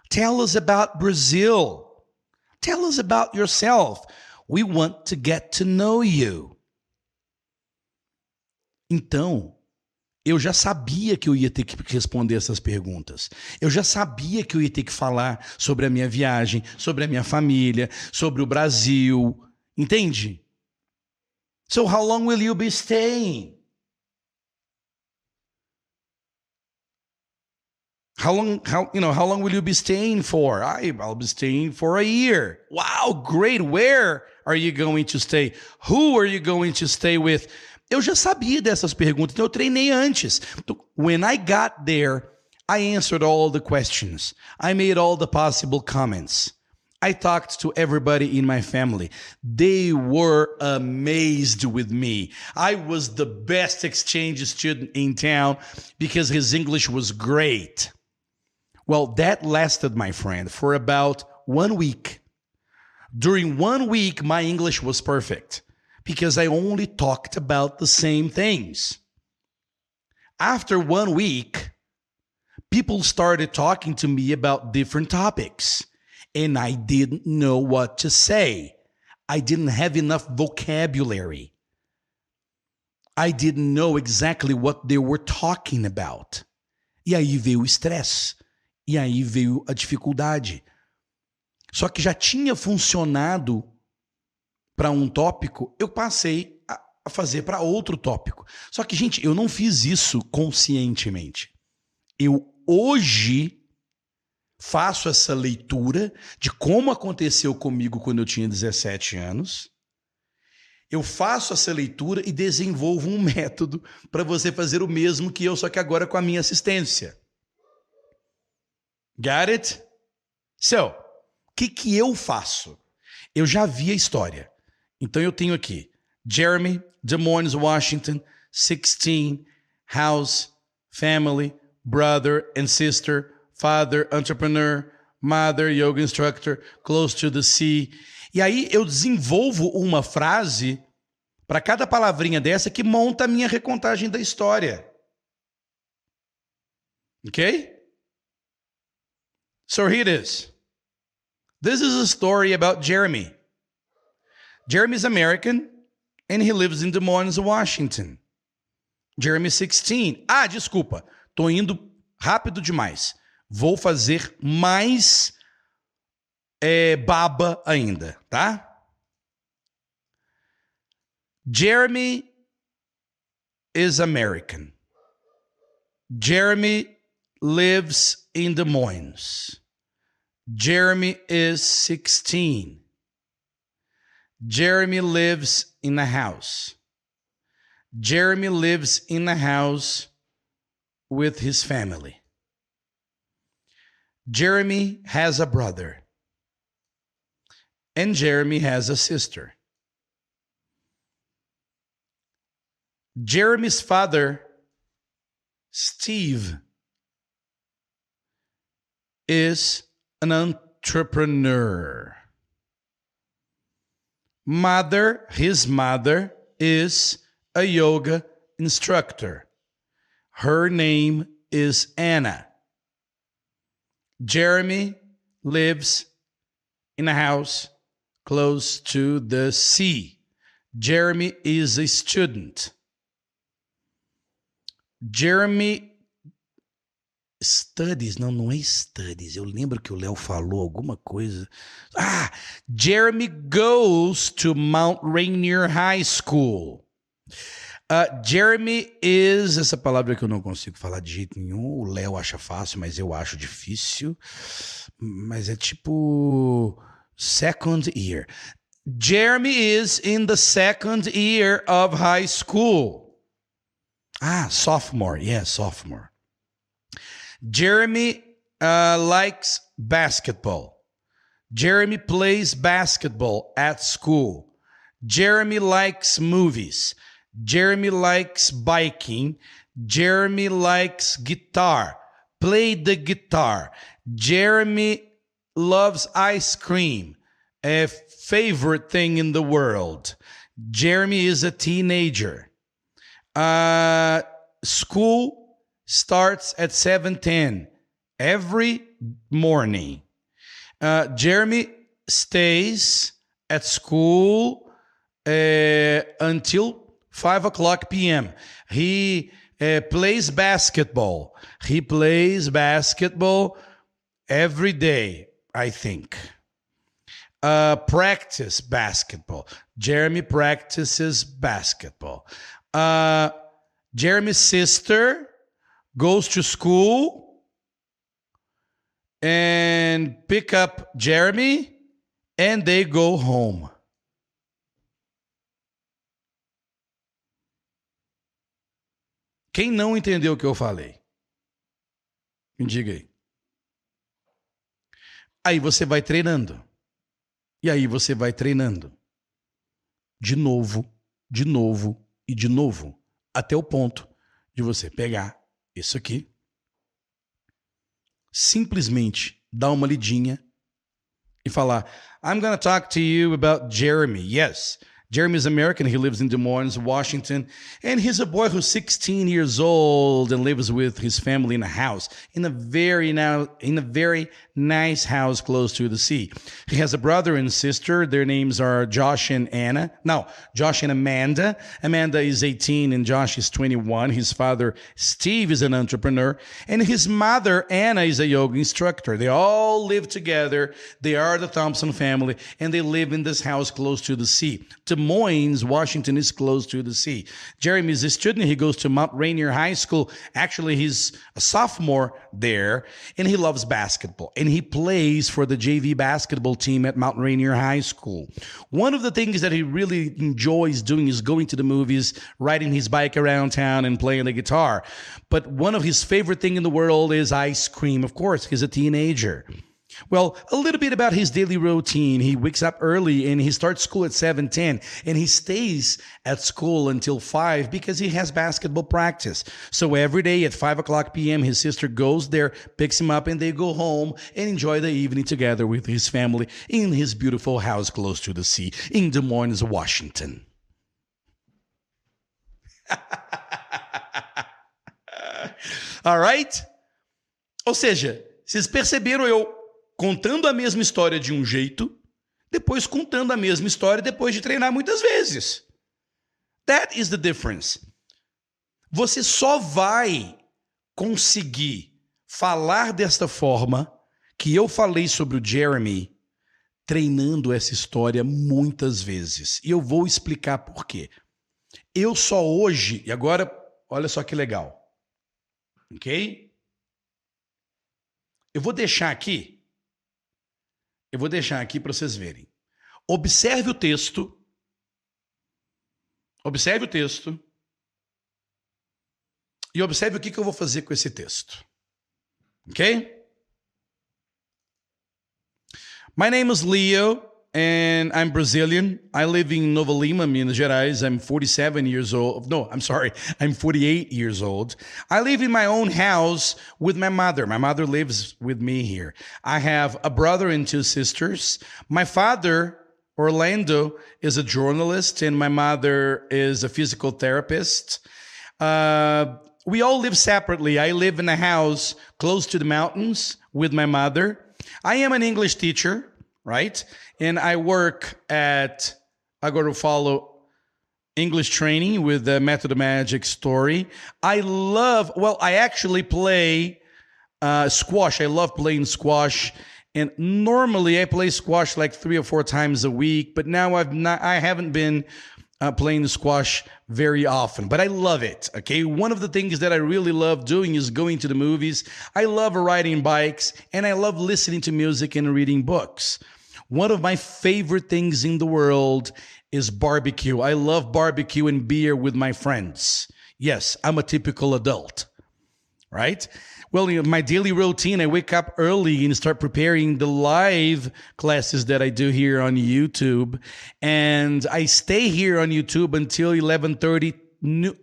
Tell us about Brazil. Tell us about yourself. We want to get to know you. Então, eu já sabia que eu ia ter que responder essas perguntas. Eu já sabia que eu ia ter que falar sobre a minha viagem, sobre a minha família, sobre o Brasil. Entende? So how long will you be staying? How long how you know how long will you be staying for? I, I'll be staying for a year. Wow, great. Where are you going to stay? Who are you going to stay with? Eu já sabia dessas perguntas, então eu treinei antes. When I got there, I answered all the questions. I made all the possible comments. I talked to everybody in my family. They were amazed with me. I was the best exchange student in town because his English was great. Well, that lasted, my friend, for about one week. During one week, my English was perfect because I only talked about the same things. After one week, people started talking to me about different topics, and I didn't know what to say. I didn't have enough vocabulary. I didn't know exactly what they were talking about. E aí veio o estresse. E aí veio a dificuldade. Só que já tinha funcionado para um tópico, eu passei a, fazer para outro tópico. Só que, gente, eu não fiz isso conscientemente. Eu hoje faço essa leitura de como aconteceu comigo quando eu tinha 17 anos. Eu faço essa leitura e desenvolvo um método para você fazer o mesmo que eu, só que agora com a minha assistência. Got it? So, o que, que eu faço? Eu já vi a história. Então eu tenho aqui Jeremy, Moines, Washington, 16, house, family, brother and sister, father, entrepreneur, mother, yoga instructor, close to the sea. E aí eu desenvolvo uma frase para cada palavrinha dessa que monta a minha recontagem da história. Ok? So here it is. This is a story about Jeremy. Jeremy is American and he lives in Des Moines, Washington. Jeremy 16. Ah, desculpa. Tô indo rápido demais vou fazer mais é, baba ainda, tá? Jeremy is American. Jeremy lives in Des Moines. Jeremy is 16. Jeremy lives in a house. Jeremy lives in a house with his family. Jeremy has a brother, and Jeremy has a sister. Jeremy's father, Steve, is an entrepreneur. Mother, his mother, is a yoga instructor. Her name is Anna. Jeremy lives in a house close to the sea. Jeremy is a student. Jeremy Studies, não, não é studies. Eu lembro que o Léo falou alguma coisa. Ah, Jeremy goes to Mount Rainier High School. Uh, Jeremy is essa palavra que eu não consigo falar de jeito nenhum. O Léo acha fácil, mas eu acho difícil. Mas é tipo second year. Jeremy is in the second year of high school. Ah, sophomore. Yeah, sophomore. Jeremy uh, likes basketball. Jeremy plays basketball at school. Jeremy likes movies. Jeremy likes biking. Jeremy likes guitar. Play the guitar. Jeremy loves ice cream. A favorite thing in the world. Jeremy is a teenager. Uh, school starts at 7:10 every morning. Uh, Jeremy stays at school uh, until 5 o'clock p.m. He uh, plays basketball. He plays basketball every day, I think. Uh, practice basketball. Jeremy practices basketball. Uh, Jeremy's sister goes to school and pick up Jeremy and they go home. Quem não entendeu o que eu falei? Me diga aí. Aí você vai treinando. E aí você vai treinando. De novo, de novo e de novo. Até o ponto de você pegar isso aqui, simplesmente dar uma lidinha e falar: I'm gonna talk to you about Jeremy. Yes, Jeremy's American. He lives in Des Moines, Washington. And he's a boy who's 16 years old and lives with his family in a house in a very now in a very nice house close to the sea. He has a brother and sister. Their names are Josh and Anna. No, Josh and Amanda. Amanda is 18 and Josh is 21. His father, Steve, is an entrepreneur. And his mother, Anna, is a yoga instructor. They all live together. They are the Thompson family and they live in this house close to the sea. Des Moines, Washington is close to the sea. Jeremy is a student. He goes to Mount Rainier High School. Actually, he's a sophomore there and he loves basketball and he plays for the JV basketball team at Mount Rainier High School. One of the things that he really enjoys doing is going to the movies, riding his bike around town, and playing the guitar. But one of his favorite thing in the world is ice cream. Of course, he's a teenager. Well, a little bit about his daily routine. He wakes up early and he starts school at 7:10 and he stays at school until 5 because he has basketball practice. So every day at 5 o'clock p.m., his sister goes there, picks him up, and they go home and enjoy the evening together with his family in his beautiful house close to the sea in Des Moines, Washington. All right? Ou seja, vocês perceberam eu contando a mesma história de um jeito, depois contando a mesma história depois de treinar muitas vezes. That is the difference. Você só vai conseguir falar desta forma que eu falei sobre o Jeremy treinando essa história muitas vezes. E eu vou explicar por quê. Eu só hoje, e agora, olha só que legal. OK? Eu vou deixar aqui eu vou deixar aqui para vocês verem. Observe o texto. Observe o texto. E observe o que, que eu vou fazer com esse texto. Ok? My name is Leo. And I'm Brazilian. I live in Nova Lima, Minas Gerais. I'm 47 years old. No, I'm sorry. I'm 48 years old. I live in my own house with my mother. My mother lives with me here. I have a brother and two sisters. My father, Orlando, is a journalist, and my mother is a physical therapist. Uh, we all live separately. I live in a house close to the mountains with my mother. I am an English teacher right? And I work at, I go to follow English training with the Method of Magic story. I love, well, I actually play uh, squash. I love playing squash. And normally I play squash like three or four times a week, but now I've not, I haven't been uh, playing squash very often, but I love it. Okay. One of the things that I really love doing is going to the movies. I love riding bikes and I love listening to music and reading books. One of my favorite things in the world is barbecue. I love barbecue and beer with my friends. Yes, I'm a typical adult, right? Well, my daily routine, I wake up early and start preparing the live classes that I do here on YouTube. And I stay here on YouTube until 1130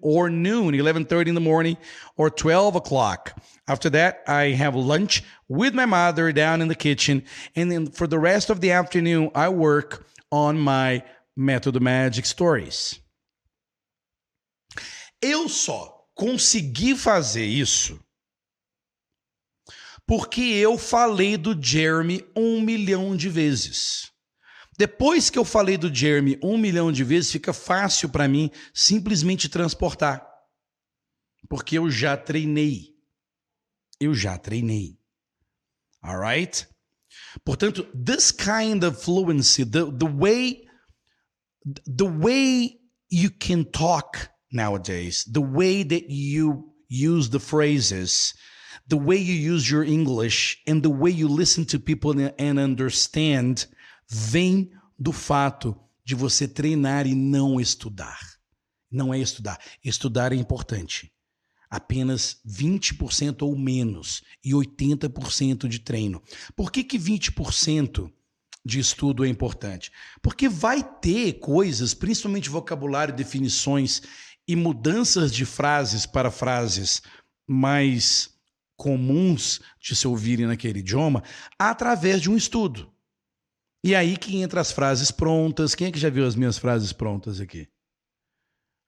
or noon, 11:30 in the morning or 12 o'clock. After that, I have lunch with my mother down in the kitchen, and then for the rest of the afternoon, I work on my Method Magic Stories. Eu só consegui fazer isso porque eu falei do Jeremy um milhão de vezes. Depois que eu falei do Jeremy um milhão de vezes, fica fácil para mim simplesmente transportar. Porque eu já treinei. Eu já treinei. Alright? Portanto, this kind of fluency, the, the way the way you can talk nowadays, the way that you use the phrases, the way you use your English, and the way you listen to people and understand vem do fato de você treinar e não estudar. Não é estudar. Estudar é importante. Apenas 20% ou menos e 80% de treino. Por que, que 20% de estudo é importante? Porque vai ter coisas, principalmente vocabulário, definições e mudanças de frases para frases mais comuns de se ouvirem naquele idioma através de um estudo. E aí que entra as frases prontas. Quem é que já viu as minhas frases prontas aqui?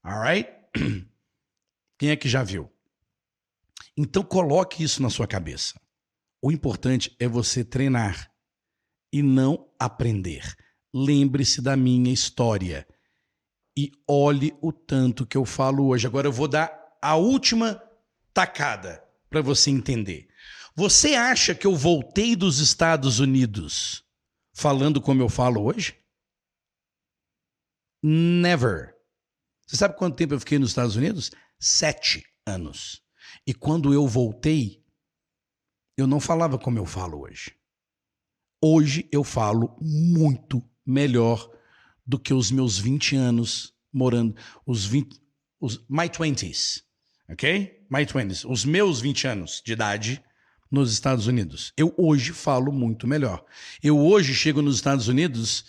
Alright? Quem é que já viu? Então coloque isso na sua cabeça. O importante é você treinar e não aprender. Lembre-se da minha história e olhe o tanto que eu falo hoje. Agora eu vou dar a última tacada para você entender. Você acha que eu voltei dos Estados Unidos falando como eu falo hoje? Never. Você sabe quanto tempo eu fiquei nos Estados Unidos? Sete anos. E quando eu voltei, eu não falava como eu falo hoje. Hoje eu falo muito melhor do que os meus 20 anos morando, os 20, os my 20s, ok? My 20s, os meus 20 anos de idade nos Estados Unidos. Eu hoje falo muito melhor. Eu hoje chego nos Estados Unidos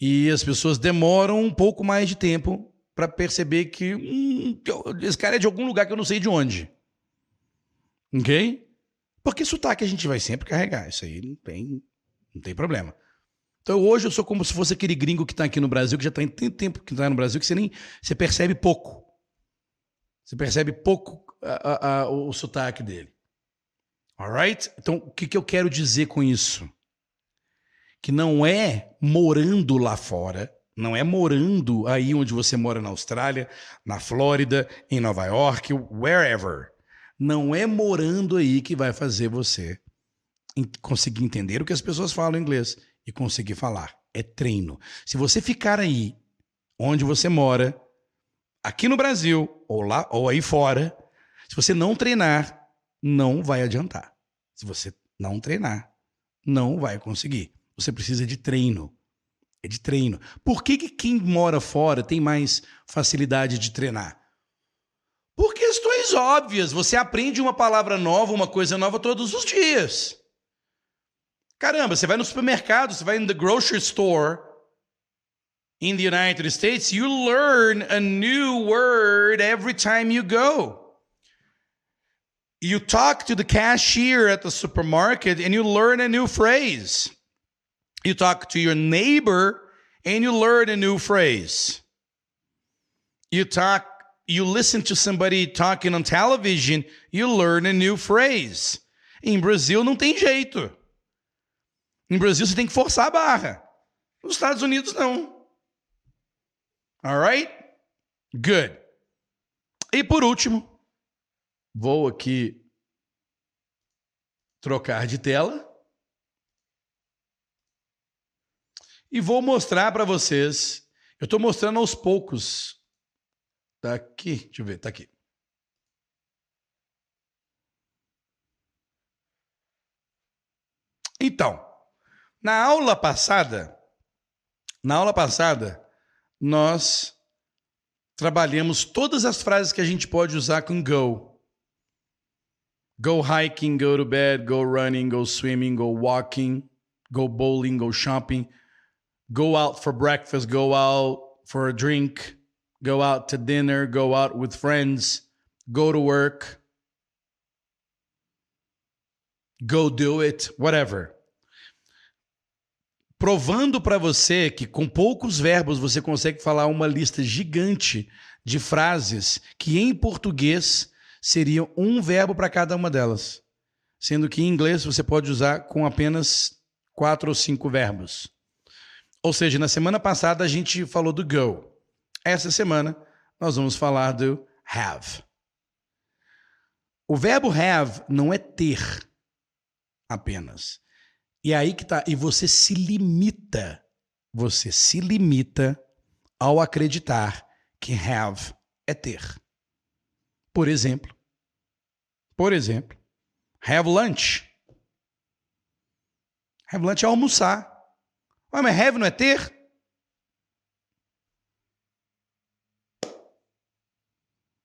e as pessoas demoram um pouco mais de tempo para perceber que hum, esse cara é de algum lugar que eu não sei de onde. Ok? Porque sotaque a gente vai sempre carregar. Isso aí não tem, não tem problema. Então hoje eu sou como se fosse aquele gringo que está aqui no Brasil, que já tem tanto tempo que está no Brasil, que você nem você percebe pouco. Você percebe pouco a, a, a, o, o sotaque dele. Alright? Então, o que, que eu quero dizer com isso? Que não é morando lá fora, não é morando aí onde você mora na Austrália, na Flórida, em Nova York, wherever. Não é morando aí que vai fazer você conseguir entender o que as pessoas falam em inglês e conseguir falar. É treino. Se você ficar aí, onde você mora, aqui no Brasil ou lá ou aí fora, se você não treinar, não vai adiantar. Se você não treinar, não vai conseguir. Você precisa de treino. É de treino. Por que, que quem mora fora tem mais facilidade de treinar? Por questões óbvias. Você aprende uma palavra nova, uma coisa nova todos os dias. Caramba, você vai no supermercado, você vai in the grocery store in the United States, you learn a new word every time you go. You talk to the cashier at the supermarket and you learn a new phrase. You talk to your neighbor and you learn a new phrase. You talk you listen to somebody talking on television, you learn a new phrase. Em Brasil não tem jeito. Em Brasil você tem que forçar a barra. Nos Estados Unidos não. Alright? Good. E por último, vou aqui trocar de tela. E vou mostrar para vocês. Eu estou mostrando aos poucos. Tá aqui, deixa eu ver, tá aqui. Então, na aula passada, na aula passada, nós trabalhamos todas as frases que a gente pode usar com go. Go hiking, go to bed, go running, go swimming, go walking, go bowling, go shopping, go out for breakfast, go out for a drink, go out to dinner, go out with friends, go to work, go do it, whatever provando para você que com poucos verbos você consegue falar uma lista gigante de frases que em português seriam um verbo para cada uma delas, sendo que em inglês você pode usar com apenas quatro ou cinco verbos. Ou seja, na semana passada a gente falou do go. Essa semana nós vamos falar do have. O verbo have não é ter apenas. E aí que tá. E você se limita. Você se limita ao acreditar que have é ter. Por exemplo, por exemplo, have lunch. Have lunch é almoçar. Ué, mas have não é ter?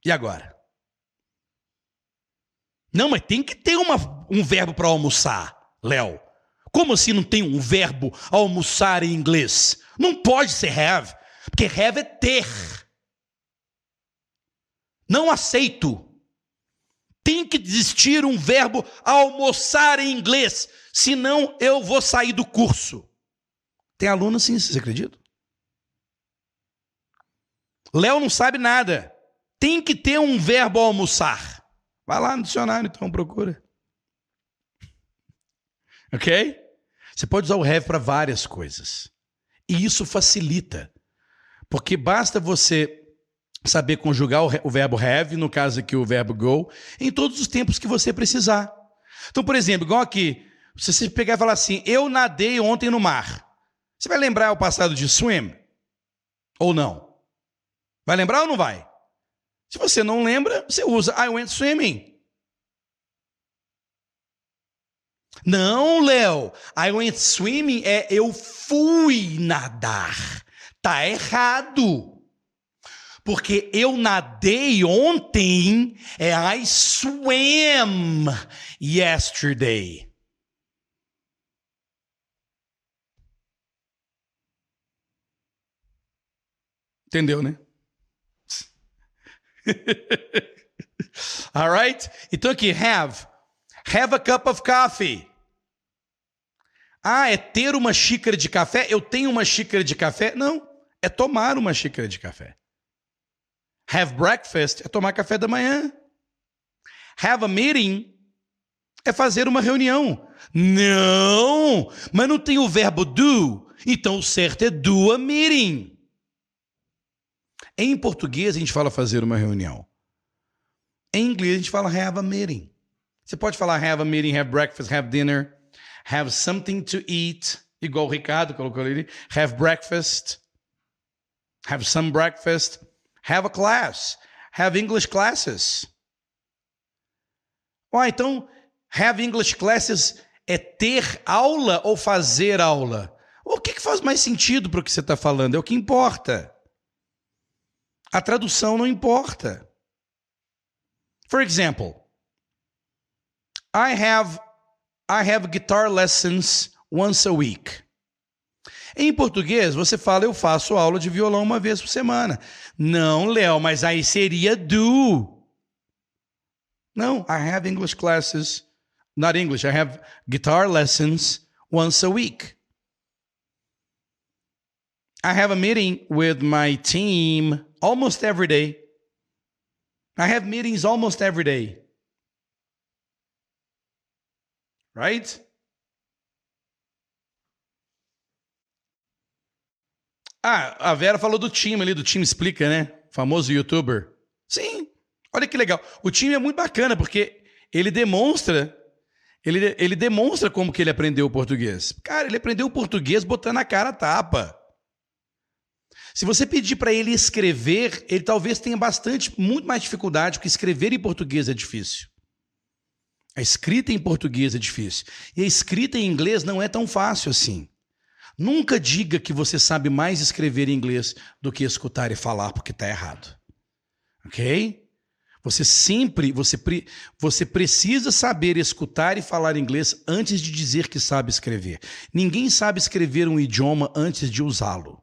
E agora? Não, mas tem que ter uma, um verbo para almoçar, Léo. Como assim não tem um verbo almoçar em inglês? Não pode ser have, porque have é ter. Não aceito. Tem que existir um verbo almoçar em inglês, senão eu vou sair do curso. Tem aluno sim, vocês acreditam? Léo não sabe nada. Tem que ter um verbo almoçar. Vai lá no dicionário, então, procura. Ok? Você pode usar o have para várias coisas. E isso facilita. Porque basta você saber conjugar o verbo have, no caso aqui o verbo go, em todos os tempos que você precisar. Então, por exemplo, igual aqui, se você pegar e falar assim, eu nadei ontem no mar. Você vai lembrar o passado de swim? Ou não? Vai lembrar ou não vai? Se você não lembra, você usa I went swimming. Não, Léo. I went swimming é eu fui nadar. Tá errado. Porque eu nadei ontem é I swam yesterday. Entendeu, né? All right? Então aqui, have. Have a cup of coffee. Ah, é ter uma xícara de café? Eu tenho uma xícara de café? Não, é tomar uma xícara de café. Have breakfast é tomar café da manhã. Have a meeting é fazer uma reunião. Não, mas não tem o verbo do, então o certo é do a meeting. Em português a gente fala fazer uma reunião. Em inglês a gente fala have a meeting. Você pode falar have a meeting, have breakfast, have dinner, have something to eat, igual o Ricardo colocou ali. Have breakfast, have some breakfast, have a class, have English classes. Ah, então have English classes é ter aula ou fazer aula? O que, que faz mais sentido para o que você está falando? É o que importa. A tradução não importa. For example, I have I have guitar lessons once a week. Em português, você fala eu faço aula de violão uma vez por semana. Não, Léo, mas aí seria do. Não, I have English classes, not English, I have guitar lessons once a week. I have a meeting with my team almost every day. I have meetings almost every day. Right? Ah, a Vera falou do time ali, do time Explica, né? famoso youtuber. Sim, olha que legal. O time é muito bacana porque ele demonstra ele, ele demonstra como que ele aprendeu o português. Cara, ele aprendeu o português botando a cara a tapa. Se você pedir para ele escrever, ele talvez tenha bastante, muito mais dificuldade, porque escrever em português é difícil. A escrita em português é difícil. E a escrita em inglês não é tão fácil assim. Nunca diga que você sabe mais escrever em inglês do que escutar e falar, porque está errado. Ok? Você sempre, você, você precisa saber escutar e falar inglês antes de dizer que sabe escrever. Ninguém sabe escrever um idioma antes de usá-lo.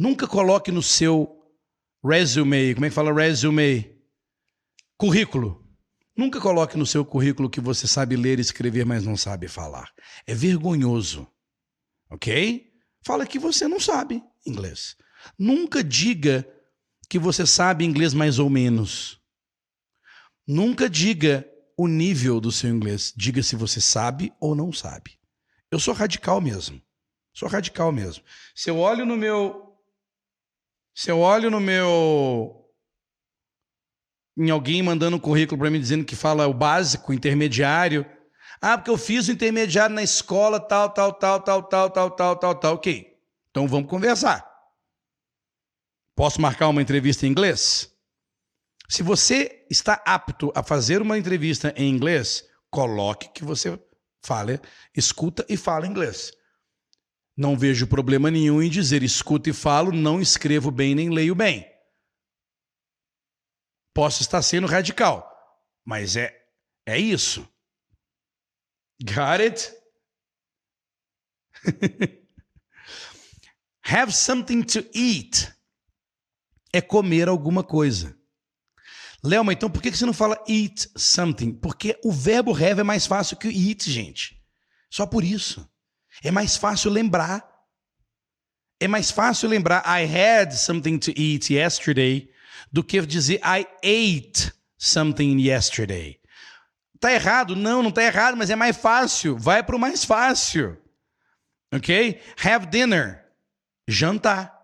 Nunca coloque no seu resume, como é que fala resume? Currículo. Nunca coloque no seu currículo que você sabe ler e escrever, mas não sabe falar. É vergonhoso. Ok? Fala que você não sabe inglês. Nunca diga que você sabe inglês mais ou menos. Nunca diga o nível do seu inglês. Diga se você sabe ou não sabe. Eu sou radical mesmo. Sou radical mesmo. Se eu olho no meu se eu olho no meu. em alguém mandando um currículo para mim dizendo que fala o básico, intermediário. Ah, porque eu fiz o intermediário na escola, tal, tal, tal, tal, tal, tal, tal, tal, tal. Ok. Então vamos conversar. Posso marcar uma entrevista em inglês? Se você está apto a fazer uma entrevista em inglês, coloque que você fale, escuta e fala inglês. Não vejo problema nenhum em dizer escuto e falo, não escrevo bem nem leio bem. Posso estar sendo radical, mas é é isso. Got it? Have something to eat é comer alguma coisa. Léo, mas então por que você não fala eat something? Porque o verbo have é mais fácil que eat, gente. Só por isso. É mais fácil lembrar. É mais fácil lembrar I had something to eat yesterday do que dizer I ate something yesterday. Tá errado? Não, não tá errado, mas é mais fácil. Vai para o mais fácil. Ok? Have dinner. Jantar.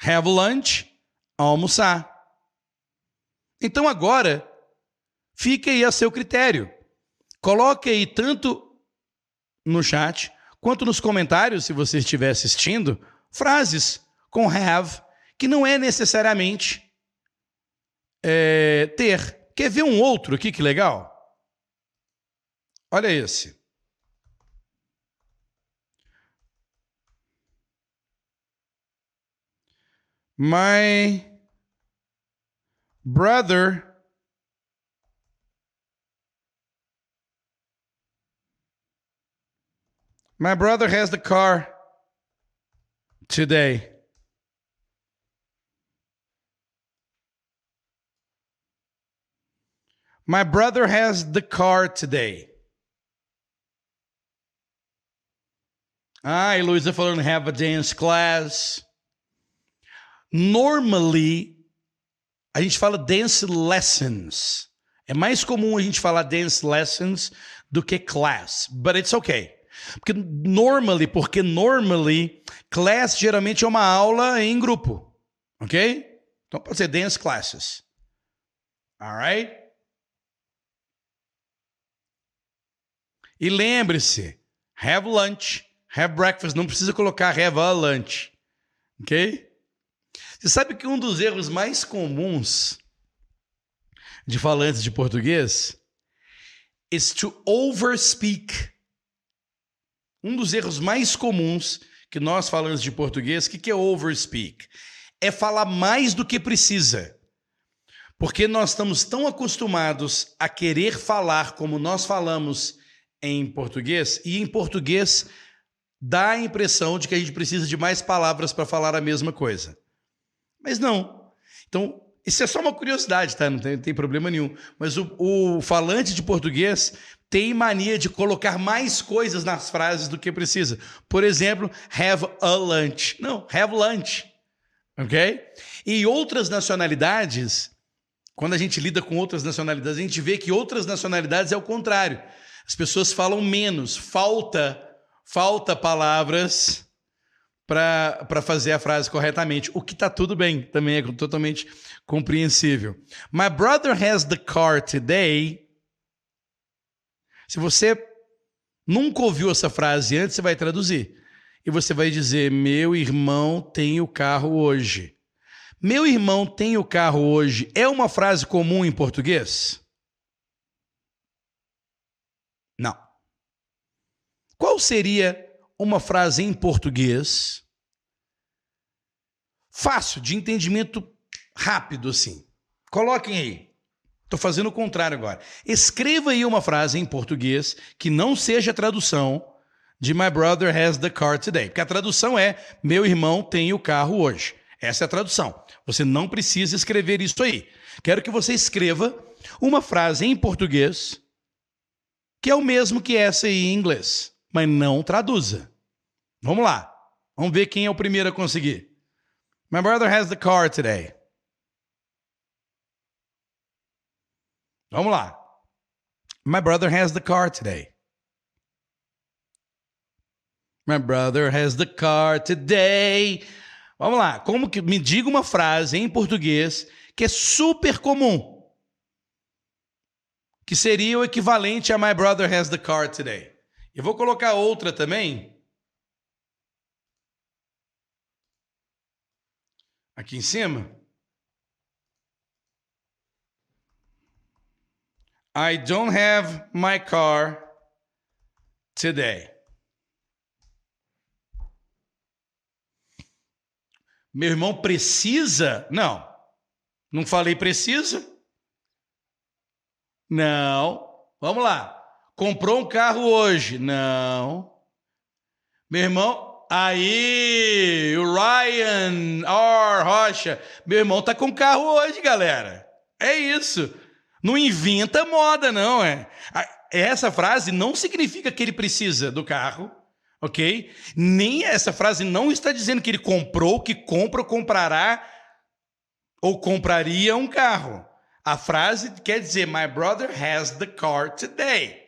Have lunch. Almoçar. Então agora, fique aí a seu critério. Coloque aí tanto no chat quanto nos comentários, se você estiver assistindo, frases com have que não é necessariamente é, ter. Quer ver um outro aqui que legal? Olha esse. My brother My brother has the car today. My brother has the car today. Ah, Luísa falando have a dance class. Normally, a gente fala dance lessons. É mais comum a gente falar dance lessons do que class, but it's okay. Porque normally, porque normally, class geralmente é uma aula em grupo, ok? Então pode ser dance classes. Alright? E lembre-se, have lunch, have breakfast, não precisa colocar have a lunch. Ok? Você sabe que um dos erros mais comuns de falantes de português is to overspeak. Um dos erros mais comuns que nós falantes de português, que, que é overspeak? É falar mais do que precisa. Porque nós estamos tão acostumados a querer falar como nós falamos em português, e em português dá a impressão de que a gente precisa de mais palavras para falar a mesma coisa. Mas não. Então, isso é só uma curiosidade, tá? Não tem, tem problema nenhum. Mas o, o, falante de português tem mania de colocar mais coisas nas frases do que precisa. Por exemplo, have a lunch. Não, have lunch. Ok? E outras nacionalidades, quando a gente lida com outras nacionalidades, a gente vê que outras nacionalidades é o contrário. As pessoas falam menos, falta, falta palavras para fazer a frase corretamente, o que está tudo bem, também é totalmente compreensível. My brother has the car today. Se você nunca ouviu essa frase antes, você vai traduzir. E você vai dizer: Meu irmão tem o carro hoje. Meu irmão tem o carro hoje é uma frase comum em português? Não. Qual seria uma frase em português fácil, de entendimento rápido assim? Coloquem aí. Estou fazendo o contrário agora. Escreva aí uma frase em português que não seja tradução de My brother has the car today. Porque a tradução é meu irmão tem o carro hoje. Essa é a tradução. Você não precisa escrever isso aí. Quero que você escreva uma frase em português que é o mesmo que essa aí em inglês, mas não traduza. Vamos lá. Vamos ver quem é o primeiro a conseguir. My brother has the car today. Vamos lá. My brother has the car today. My brother has the car today. Vamos lá. Como que me diga uma frase em português que é super comum que seria o equivalente a My Brother Has the Car Today. Eu vou colocar outra também. Aqui em cima. I don't have my car today. Meu irmão precisa? Não. Não falei precisa? Não. Vamos lá. Comprou um carro hoje? Não. Meu irmão, aí, o Ryan R. Rocha. Meu irmão tá com carro hoje, galera. É isso. Não inventa moda, não, é. essa frase não significa que ele precisa do carro, ok? Nem essa frase não está dizendo que ele comprou, que compra ou comprará ou compraria um carro. A frase quer dizer: My brother has the car today.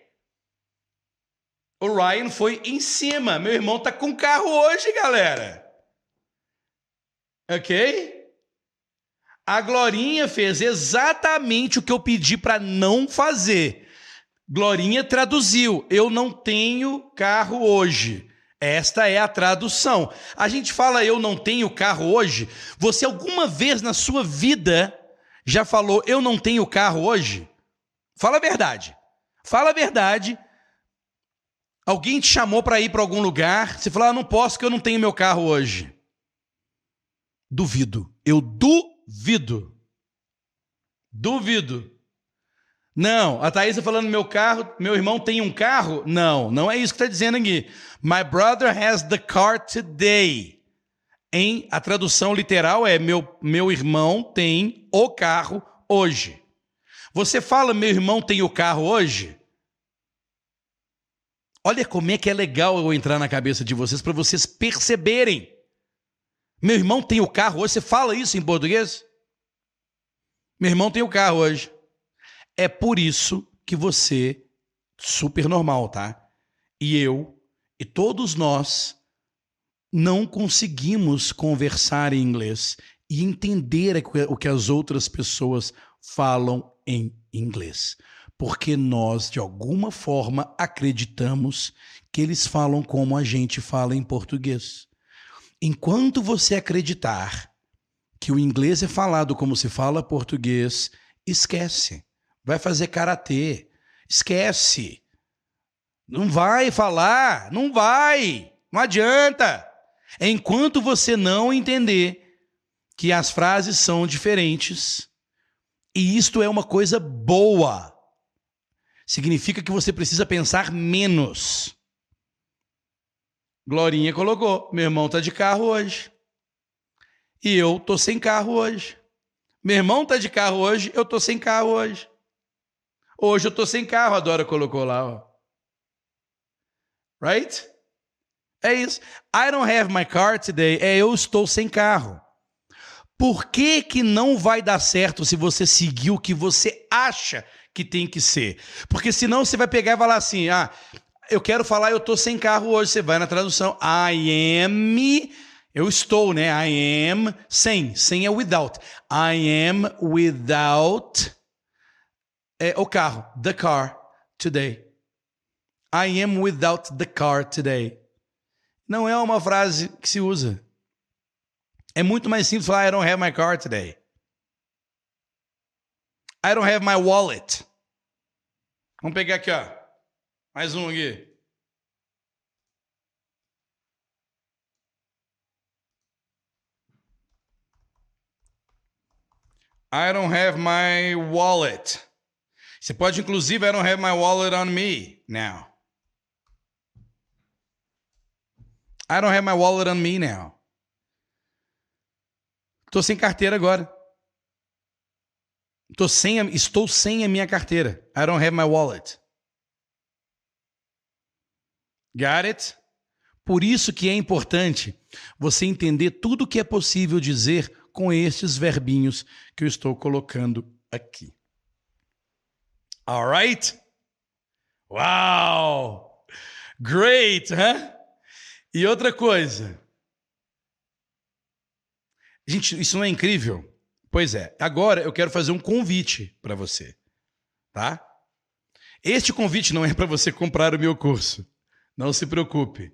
O Ryan foi em cima. Meu irmão tá com carro hoje, galera. Ok? A Glorinha fez exatamente o que eu pedi para não fazer. Glorinha traduziu: Eu não tenho carro hoje. Esta é a tradução. A gente fala eu não tenho carro hoje. Você alguma vez na sua vida já falou eu não tenho carro hoje? Fala a verdade. Fala a verdade. Alguém te chamou para ir para algum lugar, você falou: ah, não posso que eu não tenho meu carro hoje. Duvido. Eu duvido. Duvido. Não, a Thaís falando meu carro, meu irmão tem um carro? Não, não é isso que está dizendo aqui. My brother has the car today. Em a tradução literal é meu, meu irmão tem o carro hoje. Você fala meu irmão tem o carro hoje? Olha como é que é legal eu entrar na cabeça de vocês para vocês perceberem. Meu irmão tem o carro hoje. Você fala isso em português? Meu irmão tem o carro hoje. É por isso que você, super normal, tá? E eu, e todos nós, não conseguimos conversar em inglês e entender o que as outras pessoas falam em inglês. Porque nós, de alguma forma, acreditamos que eles falam como a gente fala em português. Enquanto você acreditar que o inglês é falado como se fala português, esquece. Vai fazer karatê. Esquece. Não vai falar, não vai. Não adianta. Enquanto você não entender que as frases são diferentes, e isto é uma coisa boa. Significa que você precisa pensar menos. Glorinha colocou: meu irmão tá de carro hoje. E eu tô sem carro hoje. Meu irmão tá de carro hoje, eu tô sem carro hoje. Hoje eu tô sem carro, a Dora colocou lá, ó. Right? É isso. I don't have my car today. É eu estou sem carro. Por que que não vai dar certo se você seguir o que você acha que tem que ser? Porque senão você vai pegar e falar assim: "Ah, eu quero falar, eu estou sem carro hoje. Você vai na tradução, I am, eu estou, né? I am sem, sem é without. I am without é, o carro, the car today. I am without the car today. Não é uma frase que se usa. É muito mais simples falar I don't have my car today. I don't have my wallet. Vamos pegar aqui, ó. Mais um aqui. I don't have my wallet. Você pode, inclusive, I don't have my wallet on me now. I don't have my wallet on me now. Estou sem carteira agora. Estou sem, estou sem a minha carteira. I don't have my wallet. Got it? Por isso que é importante você entender tudo o que é possível dizer com estes verbinhos que eu estou colocando aqui. Alright? Wow! Great, huh? E outra coisa. Gente, isso não é incrível? Pois é. Agora eu quero fazer um convite para você, tá? Este convite não é para você comprar o meu curso. Não se preocupe.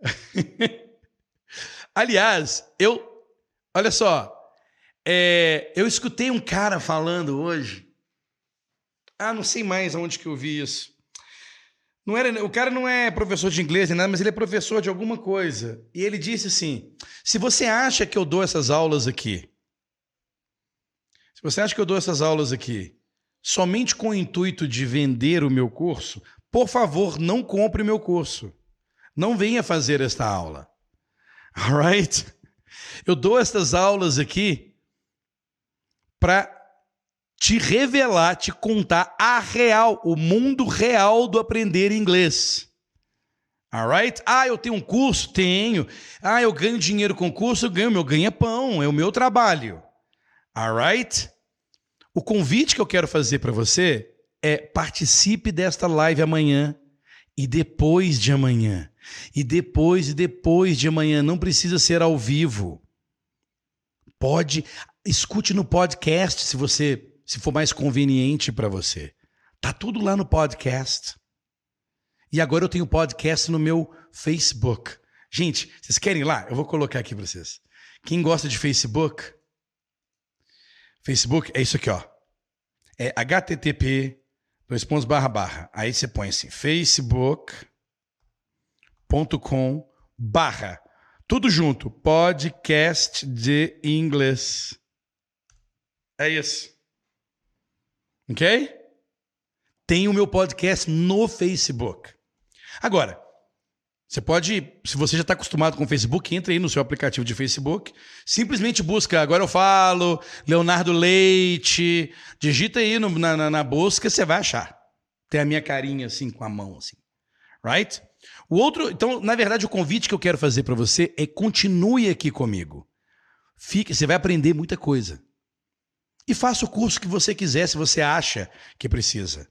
Aliás, eu. Olha só. É, eu escutei um cara falando hoje. Ah, não sei mais aonde que eu vi isso. Não era, o cara não é professor de inglês nem nada, mas ele é professor de alguma coisa. E ele disse assim: se você acha que eu dou essas aulas aqui, se você acha que eu dou essas aulas aqui somente com o intuito de vender o meu curso, por favor, não compre meu curso. Não venha fazer esta aula. Alright? Eu dou estas aulas aqui para te revelar, te contar a real, o mundo real do aprender inglês. Alright? Ah, eu tenho um curso? Tenho. Ah, eu ganho dinheiro com curso? Eu ganho. Meu ganha-pão, é o meu trabalho. Alright? O convite que eu quero fazer para você é participe desta live amanhã e depois de amanhã. E depois e depois de amanhã. Não precisa ser ao vivo. Pode. Escute no podcast se você se for mais conveniente para você. Tá tudo lá no podcast. E agora eu tenho podcast no meu Facebook. Gente, vocês querem ir lá? Eu vou colocar aqui para vocês. Quem gosta de Facebook? Facebook é isso aqui, ó. É http dois pontos barra barra. Aí você põe assim, facebook.com barra. Tudo junto. Podcast de inglês. É isso. Ok? Tem o meu podcast no Facebook. Agora, você pode, se você já está acostumado com o Facebook, entre aí no seu aplicativo de Facebook, simplesmente busca, agora eu falo, Leonardo Leite, digita aí no, na, na, busca, você vai achar. Tem a minha carinha assim com a mão assim, right? O outro, então, na verdade, o convite que eu quero fazer para você é continue aqui comigo. Fique, você vai aprender muita coisa. E faça o curso que você quiser se você acha que precisa.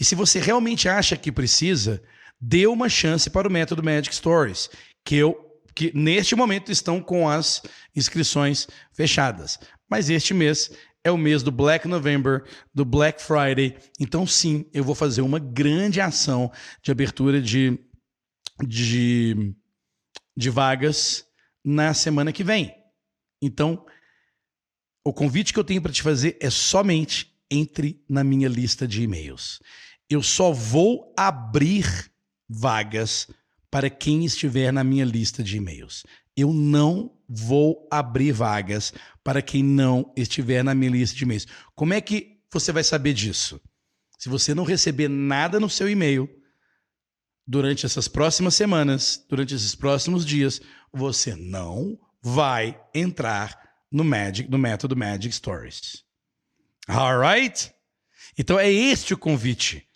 E se você realmente acha que precisa, dê uma chance para o método Magic Stories, que eu que neste momento estão com as inscrições fechadas. Mas este mês é o mês do Black November, do Black Friday. Então, sim, eu vou fazer uma grande ação de abertura de, de, de vagas na semana que vem. Então, o convite que eu tenho para te fazer é somente entre na minha lista de e-mails. Eu só vou abrir vagas para quem estiver na minha lista de e-mails. Eu não vou abrir vagas para quem não estiver na minha lista de e-mails. Como é que você vai saber disso? Se você não receber nada no seu e-mail durante essas próximas semanas, durante esses próximos dias, você não vai entrar no Magic, no método Magic Stories. Alright? Então é este o convite.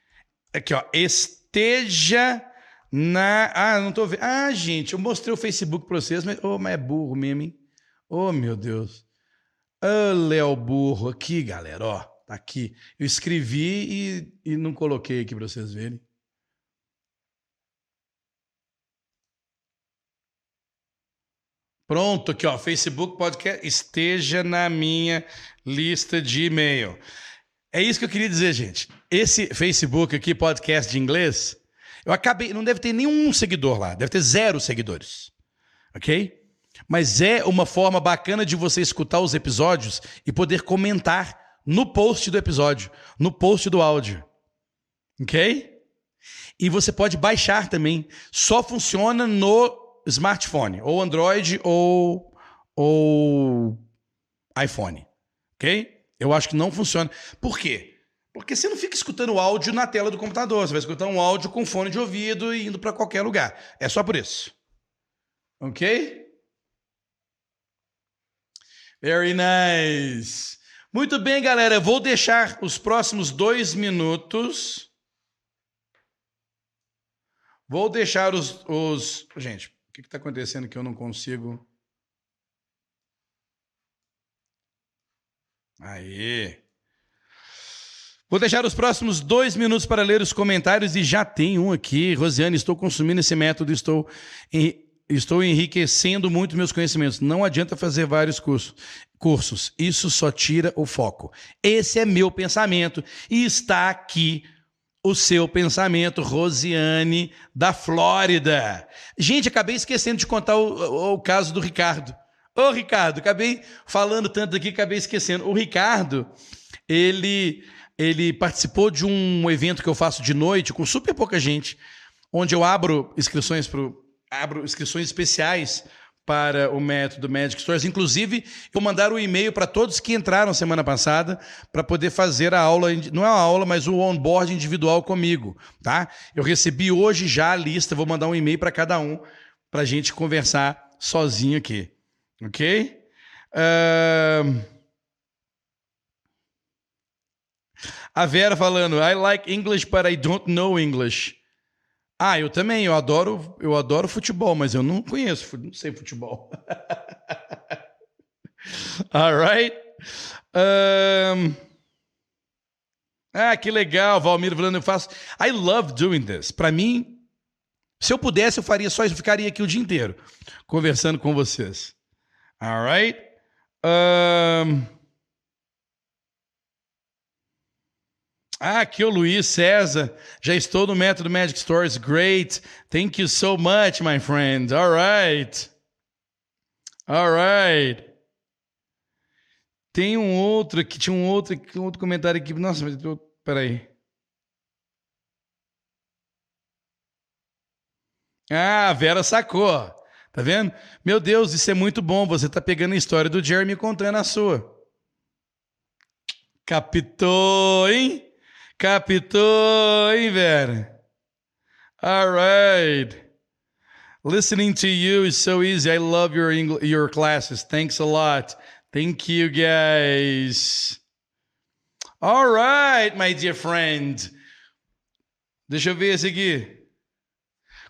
Aqui, ó. Este esteja na. Ah, não tô vendo. Ah, gente, eu mostrei o Facebook para vocês, mas, oh, mas é burro mesmo, hein? Oh, meu Deus. Oh, Léo Burro, aqui, galera, ó. Tá aqui. Eu escrevi e, e não coloquei aqui para vocês verem. Pronto, aqui, ó. Facebook Podcast esteja na minha lista de e-mail. É isso que eu queria dizer, gente. Esse Facebook aqui, podcast de inglês, eu acabei. Não deve ter nenhum seguidor lá, deve ter zero seguidores. Ok? Mas é uma forma bacana de você escutar os episódios e poder comentar no post do episódio, no post do áudio. Ok? E você pode baixar também. Só funciona no smartphone, ou Android ou, ou iPhone. Ok? Eu acho que não funciona. Por quê? Porque você não fica escutando áudio na tela do computador. Você vai escutar um áudio com fone de ouvido e indo para qualquer lugar. É só por isso. Ok? Very nice. Muito bem, galera. vou deixar os próximos dois minutos. Vou deixar os. os... Gente, o que está acontecendo que eu não consigo. Aí. Vou deixar os próximos dois minutos para ler os comentários e já tem um aqui. Rosiane, estou consumindo esse método, estou, estou enriquecendo muito meus conhecimentos. Não adianta fazer vários cursos, cursos, isso só tira o foco. Esse é meu pensamento e está aqui o seu pensamento, Rosiane, da Flórida. Gente, acabei esquecendo de contar o, o, o caso do Ricardo. Ô, Ricardo, acabei falando tanto aqui, acabei esquecendo. O Ricardo, ele, ele participou de um evento que eu faço de noite com super pouca gente, onde eu abro inscrições pro, abro inscrições especiais para o método Magic Stories. Inclusive, vou mandar um e-mail para todos que entraram semana passada para poder fazer a aula, não é uma aula, mas o onboard individual comigo, tá? Eu recebi hoje já a lista, vou mandar um e-mail para cada um para a gente conversar sozinho aqui. Ok? Uh... A Vera falando, I like English, but I don't know English. Ah, eu também, eu adoro, eu adoro futebol, mas eu não conheço, não sei futebol. All right. Um... Ah, que legal, Valmir falando, eu faço. I love doing this. Para mim, se eu pudesse, eu faria só isso, ficaria aqui o dia inteiro conversando com vocês. All right. Um... Ah, aqui o Luiz César. Já estou no método Magic Stories. Great. Thank you so much, my friend. All right. All right. Tem um outro aqui, tinha um outro, um outro comentário aqui. Nossa, mas eu, peraí. Ah, a Vera sacou. Tá vendo? Meu Deus, isso é muito bom. Você tá pegando a história do Jeremy contando a sua. Captou, hein? Captou, hein, Vera? All right. Listening to you is so easy. I love your English, your classes. Thanks a lot. Thank you, guys. All right, my dear friend. Deixa eu ver esse aqui.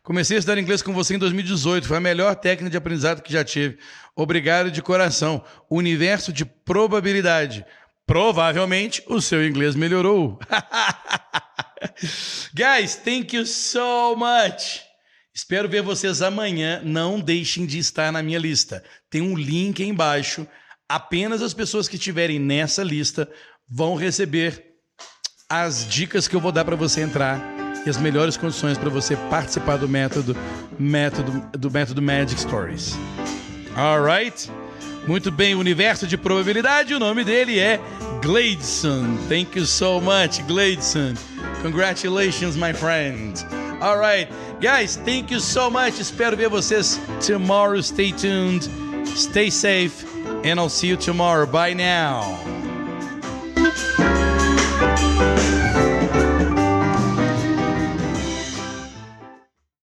Comecei a estudar inglês com você em 2018. Foi a melhor técnica de aprendizado que já tive. Obrigado de coração. Universo de probabilidade. Provavelmente o seu inglês melhorou. Guys, thank you so much. Espero ver vocês amanhã. Não deixem de estar na minha lista. Tem um link aí embaixo. Apenas as pessoas que estiverem nessa lista vão receber as dicas que eu vou dar para você entrar e as melhores condições para você participar do método, método do método Magic Stories. Alright? Muito bem, universo de probabilidade, o nome dele é Gladeson. Thank you so much, Gladeson. Congratulations, my friend. Alright, guys, thank you so much. Espero ver vocês tomorrow. Stay tuned, stay safe, and I'll see you tomorrow. Bye now.